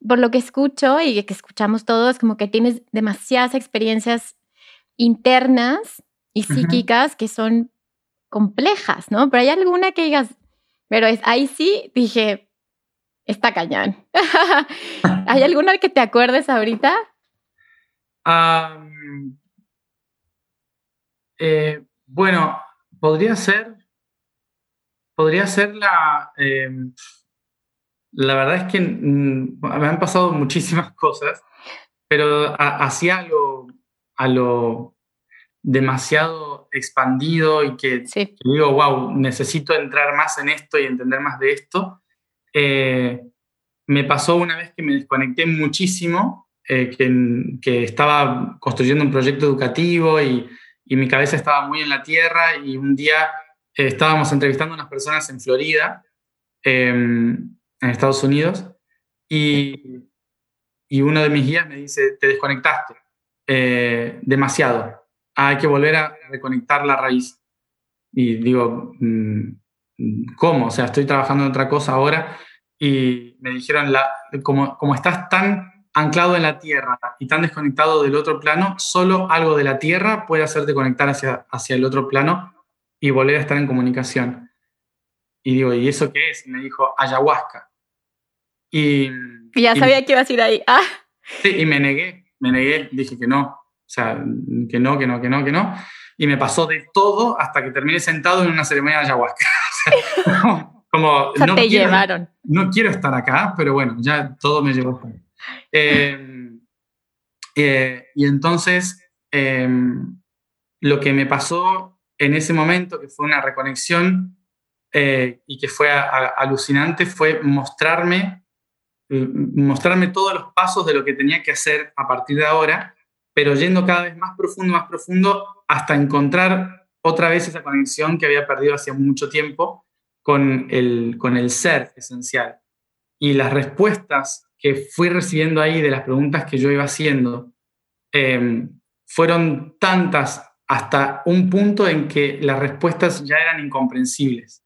por lo que escucho y que escuchamos todos, como que tienes demasiadas experiencias internas y psíquicas que son complejas, ¿no? Pero hay alguna que digas, pero es, ahí sí dije, está cañón. ¿Hay alguna que te acuerdes ahorita? Eh, bueno, podría ser, podría ser la, eh, la verdad es que mm, me han pasado muchísimas cosas, pero hacia a lo demasiado expandido y que, digo, wow, necesito entrar más en esto y entender más de esto. Eh, me pasó una vez que me desconecté muchísimo, que, que, estaba construyendo un proyecto educativo y y mi cabeza estaba muy en la tierra y un día eh, estábamos entrevistando a unas personas en Florida, em, en Estados Unidos, y, y, uno de mis guías me dice, te desconectaste eh, demasiado, hay que volver a reconectar la raíz. Y digo, mm, ¿cómo? O sea, estoy trabajando en otra cosa ahora y me dijeron, la, como, como estás tan anclado en la Tierra y tan desconectado del otro plano, solo algo de la Tierra puede hacerte conectar hacia, hacia el otro plano y volver a estar en comunicación. Y digo, ¿y eso qué es? Y me dijo, ayahuasca. Y, ya sabía que ibas a ir ahí. Ah. Sí, y me negué, me negué, dije que no, o sea, que no, que no, que no, que no. Y me pasó de todo hasta que terminé sentado en una ceremonia de ayahuasca. como, no te llevaron. No quiero estar acá, pero bueno, ya todo me llevó. Em, eh, y entonces, em, lo que me pasó en ese momento, que fue una reconexión eh, y que fue alucinante, fue mostrarme, mostrarme todos los pasos de lo que tenía que hacer a partir de ahora, pero yendo cada vez más profundo, más profundo, hasta encontrar otra vez esa conexión que había perdido hacía mucho tiempo con el, con el ser esencial. Y las respuestas que fui recibiendo ahí de las preguntas que yo iba haciendo em, fueron tantas hasta un punto en que las respuestas ya eran incomprensibles.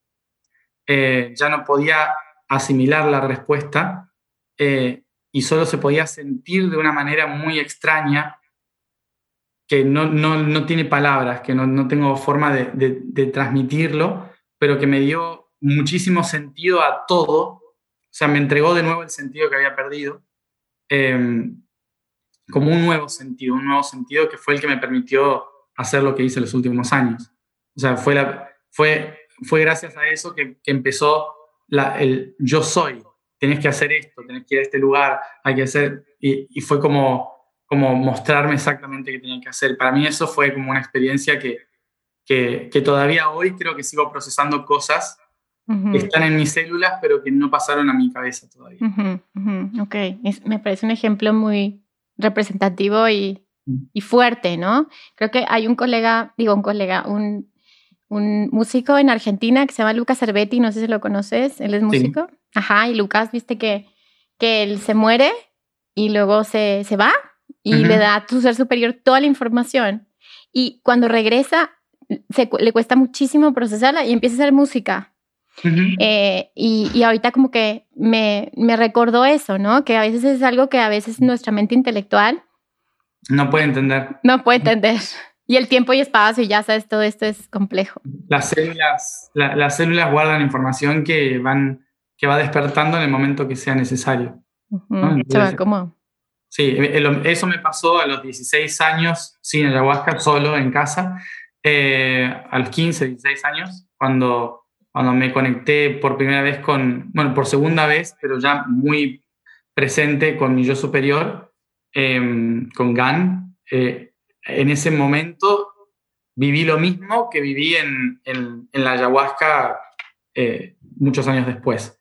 eh, ya no podía asimilar la respuesta eh, y solo se podía sentir de una manera muy extraña que no, no, tiene palabras, que no, tengo forma de, transmitirlo, pero que me dio muchísimo sentido a todo, o sea, me entregó de nuevo el sentido que había perdido, em, como un nuevo sentido, un nuevo sentido que fue el que me permitió hacer lo que hice los últimos años. O sea, fue, fue, fue gracias a eso que, empezó el yo soy, tenés que hacer esto, tenés que ir a este lugar, hay que hacer, y fue como como mostrarme exactamente qué tenía que hacer. Para mí eso fue como una experiencia que, que, todavía hoy creo que sigo procesando cosas que están en mis células, pero que no pasaron a mi cabeza todavía. Ok, me parece un ejemplo muy representativo y, mm. y, fuerte, ¿no? Creo que hay un colega, digo un colega, un, un, músico en Argentina que se llama Lucas Cervetti, no sé si lo conoces, él es músico. Ajá, y Lucas, viste que, que él se muere y luego se, se va y le da a tu ser superior toda la información. Y cuando regresa, se, le cuesta muchísimo procesarla y empieza a hacer música. Eh, y, y, ahorita como que me, me, recordó eso, ¿no? Que a veces es algo que a veces nuestra mente intelectual no puede entender. No puede entender. Y el tiempo y espacio, y ya sabes, todo esto es complejo. Las células, las células guardan información que, van, que va despertando en el momento que sea necesario. Se va como Sí, eso me pasó a los 16 años sin ayahuasca, solo en casa, eh, a los 15, 16 años, cuando, cuando me conecté por primera vez con, bueno, por segunda vez, pero ya muy presente con mi yo superior, em, con GAN. Eh, en ese momento viví lo mismo que viví en, en, la ayahuasca eh, muchos años después.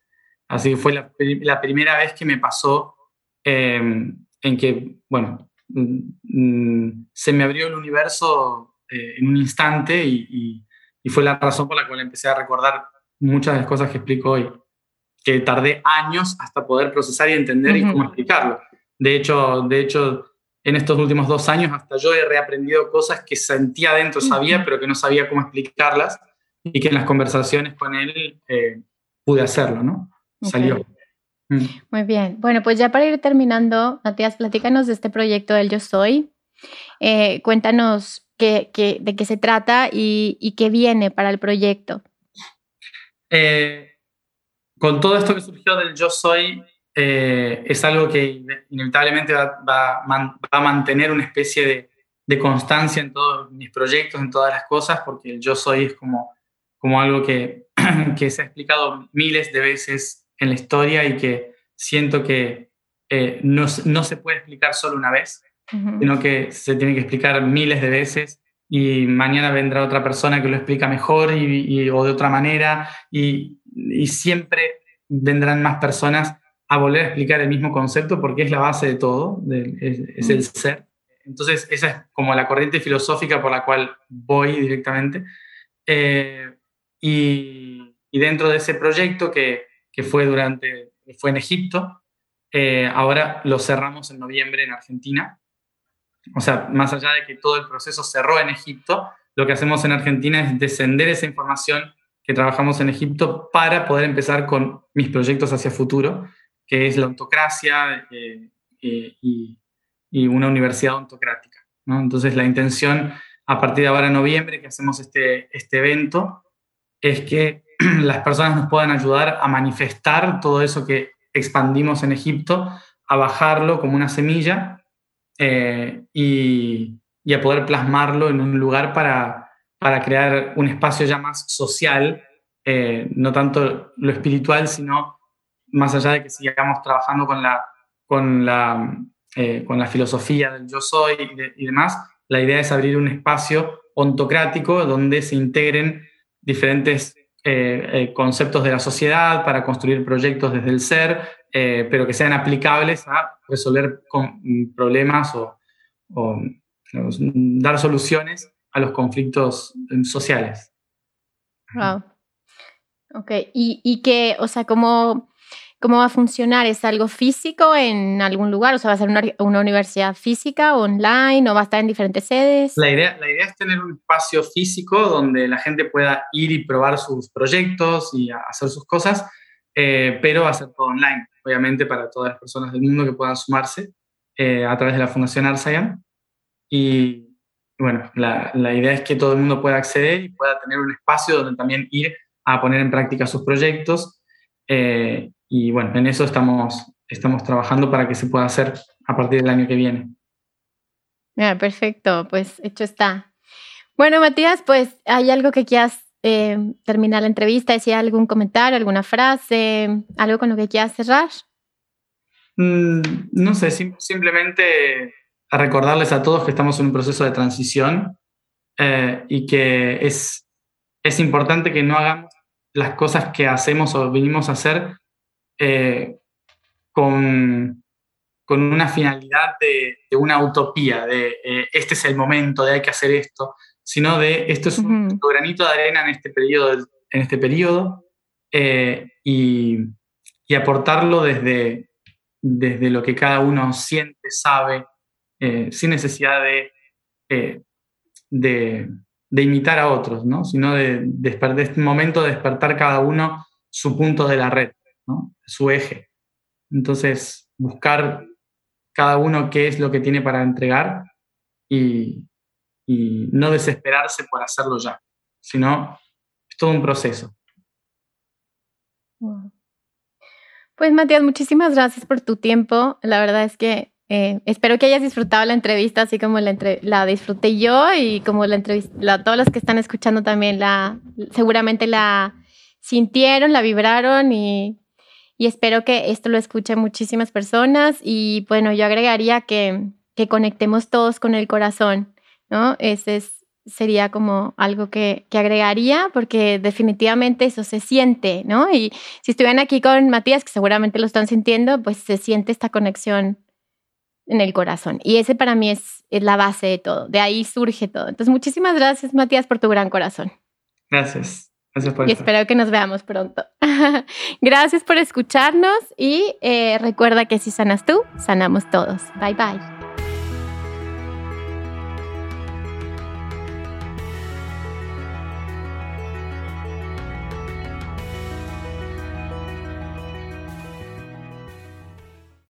Así que fue la, la primera vez que me pasó em, en que, bueno, mm, se me abrió el universo eh, en un instante y, fue la razón por la cual empecé a recordar muchas de las cosas que explico hoy, que tardé años hasta poder procesar y entender y cómo explicarlo. De hecho, de hecho, en estos últimos dos años hasta yo he reaprendido cosas que sentía dentro, sabía, pero que no sabía cómo explicarlas y que en las conversaciones con él eh, pude hacerlo, ¿no? Salió. Mm. Muy bien. Bueno, pues ya para ir terminando, Matías, platícanos de este proyecto del Yo Soy. Eh, cuéntanos qué, de qué se trata y, qué viene para el proyecto. Eh, con todo esto que surgió del Yo Soy, eh, es algo que inevitablemente va, a mantener una especie de, de, constancia en todos mis proyectos, en todas las cosas, porque el Yo Soy es como, como algo que, que se ha explicado miles de veces en la historia y que siento que eh, no, no, se puede explicar solo una vez, sino que se tiene que explicar miles de veces y mañana vendrá otra persona que lo explica mejor y, o de otra manera y, y, siempre vendrán más personas a volver a explicar el mismo concepto porque es la base de todo, es, el ser. Entonces, esa es como la corriente filosófica por la cual voy directamente. Eh, y, y, dentro de ese proyecto que, que fue durante, fue en Egipto. Eh, ahora lo cerramos en noviembre en Argentina. O sea, más allá de que todo el proceso cerró en Egipto, lo que hacemos en Argentina es descender esa información que trabajamos en Egipto para poder empezar con mis proyectos hacia futuro, que es la ontocracia eh, eh, y, una universidad ontocrática. ¿no? Entonces, la intención a partir de ahora en noviembre, que hacemos este, este evento, es que las personas nos puedan ayudar a manifestar todo eso que expandimos en Egipto, a bajarlo como una semilla eh, y, a poder plasmarlo en un lugar para, para crear un espacio ya más social, eh, no tanto lo espiritual, sino más allá de que sigamos trabajando con la, con la, eh, con la filosofía del yo soy y, y demás, la idea es abrir un espacio ontocrático donde se integren diferentes eh, eh, conceptos de la sociedad para construir proyectos desde el ser, eh, pero que sean aplicables a resolver mm, problemas o, dar soluciones a los conflictos mm, sociales. Wow. Ok, y, y que, o sea, como ¿Cómo va a funcionar? ¿Es algo físico en algún lugar? O sea, ¿va a ser una, una universidad física, online o va a estar en diferentes sedes? La idea, la idea es tener un espacio físico donde la gente pueda ir y probar sus proyectos y hacer sus cosas, eh, pero va a ser todo online, obviamente, para todas las personas del mundo que puedan sumarse eh, a través de la Fundación Arsayan. Y bueno, la, la idea es que todo el mundo pueda acceder y pueda tener un espacio donde también ir a poner en práctica sus proyectos. Eh, y bueno, en eso estamos, estamos trabajando para que se pueda hacer a partir del año que viene. Ah, perfecto, pues hecho está. Bueno, Matías, pues hay algo que quieras eh, terminar la entrevista, decir algún comentario, alguna frase, algo con lo que quieras cerrar. Mm, no sé, simplemente a recordarles a todos que estamos en un proceso de transición eh, y que es, es importante que no hagamos las cosas que hacemos o vinimos a hacer eh, con, con, una finalidad de, una utopía, de eh, este es el momento, de hay que hacer esto, sino de esto es un granito de arena en este periodo, en este periodo y, y, aportarlo desde, desde lo que cada uno siente, sabe, sin necesidad de, de de imitar a otros, ¿no? sino de, de, este momento de despertar cada uno su punto de la red, su eje. Entonces, buscar cada uno qué es lo que tiene para entregar y, y no desesperarse por hacerlo ya, sino es todo un proceso. Pues Matías, muchísimas gracias por tu tiempo. La verdad es que eh, espero que hayas disfrutado la entrevista así como la, la disfruté yo y como la entrevista, todos los que están escuchando también la, seguramente la sintieron, la vibraron y, y espero que esto lo escuchen muchísimas personas y bueno, yo agregaría que, que conectemos todos con el corazón, ¿no? Ese es, sería como algo que, que, agregaría porque definitivamente eso se siente, ¿no? Y si estuvieran aquí con Matías, que seguramente lo están sintiendo, pues se siente esta conexión en el corazón. Y ese para mí es, es la base de todo. De ahí surge todo. Entonces, muchísimas gracias, Matías, por tu gran corazón. Gracias. Gracias por y espero que nos veamos pronto. gracias por escucharnos y eh, recuerda que si sanas tú, sanamos todos. Bye bye.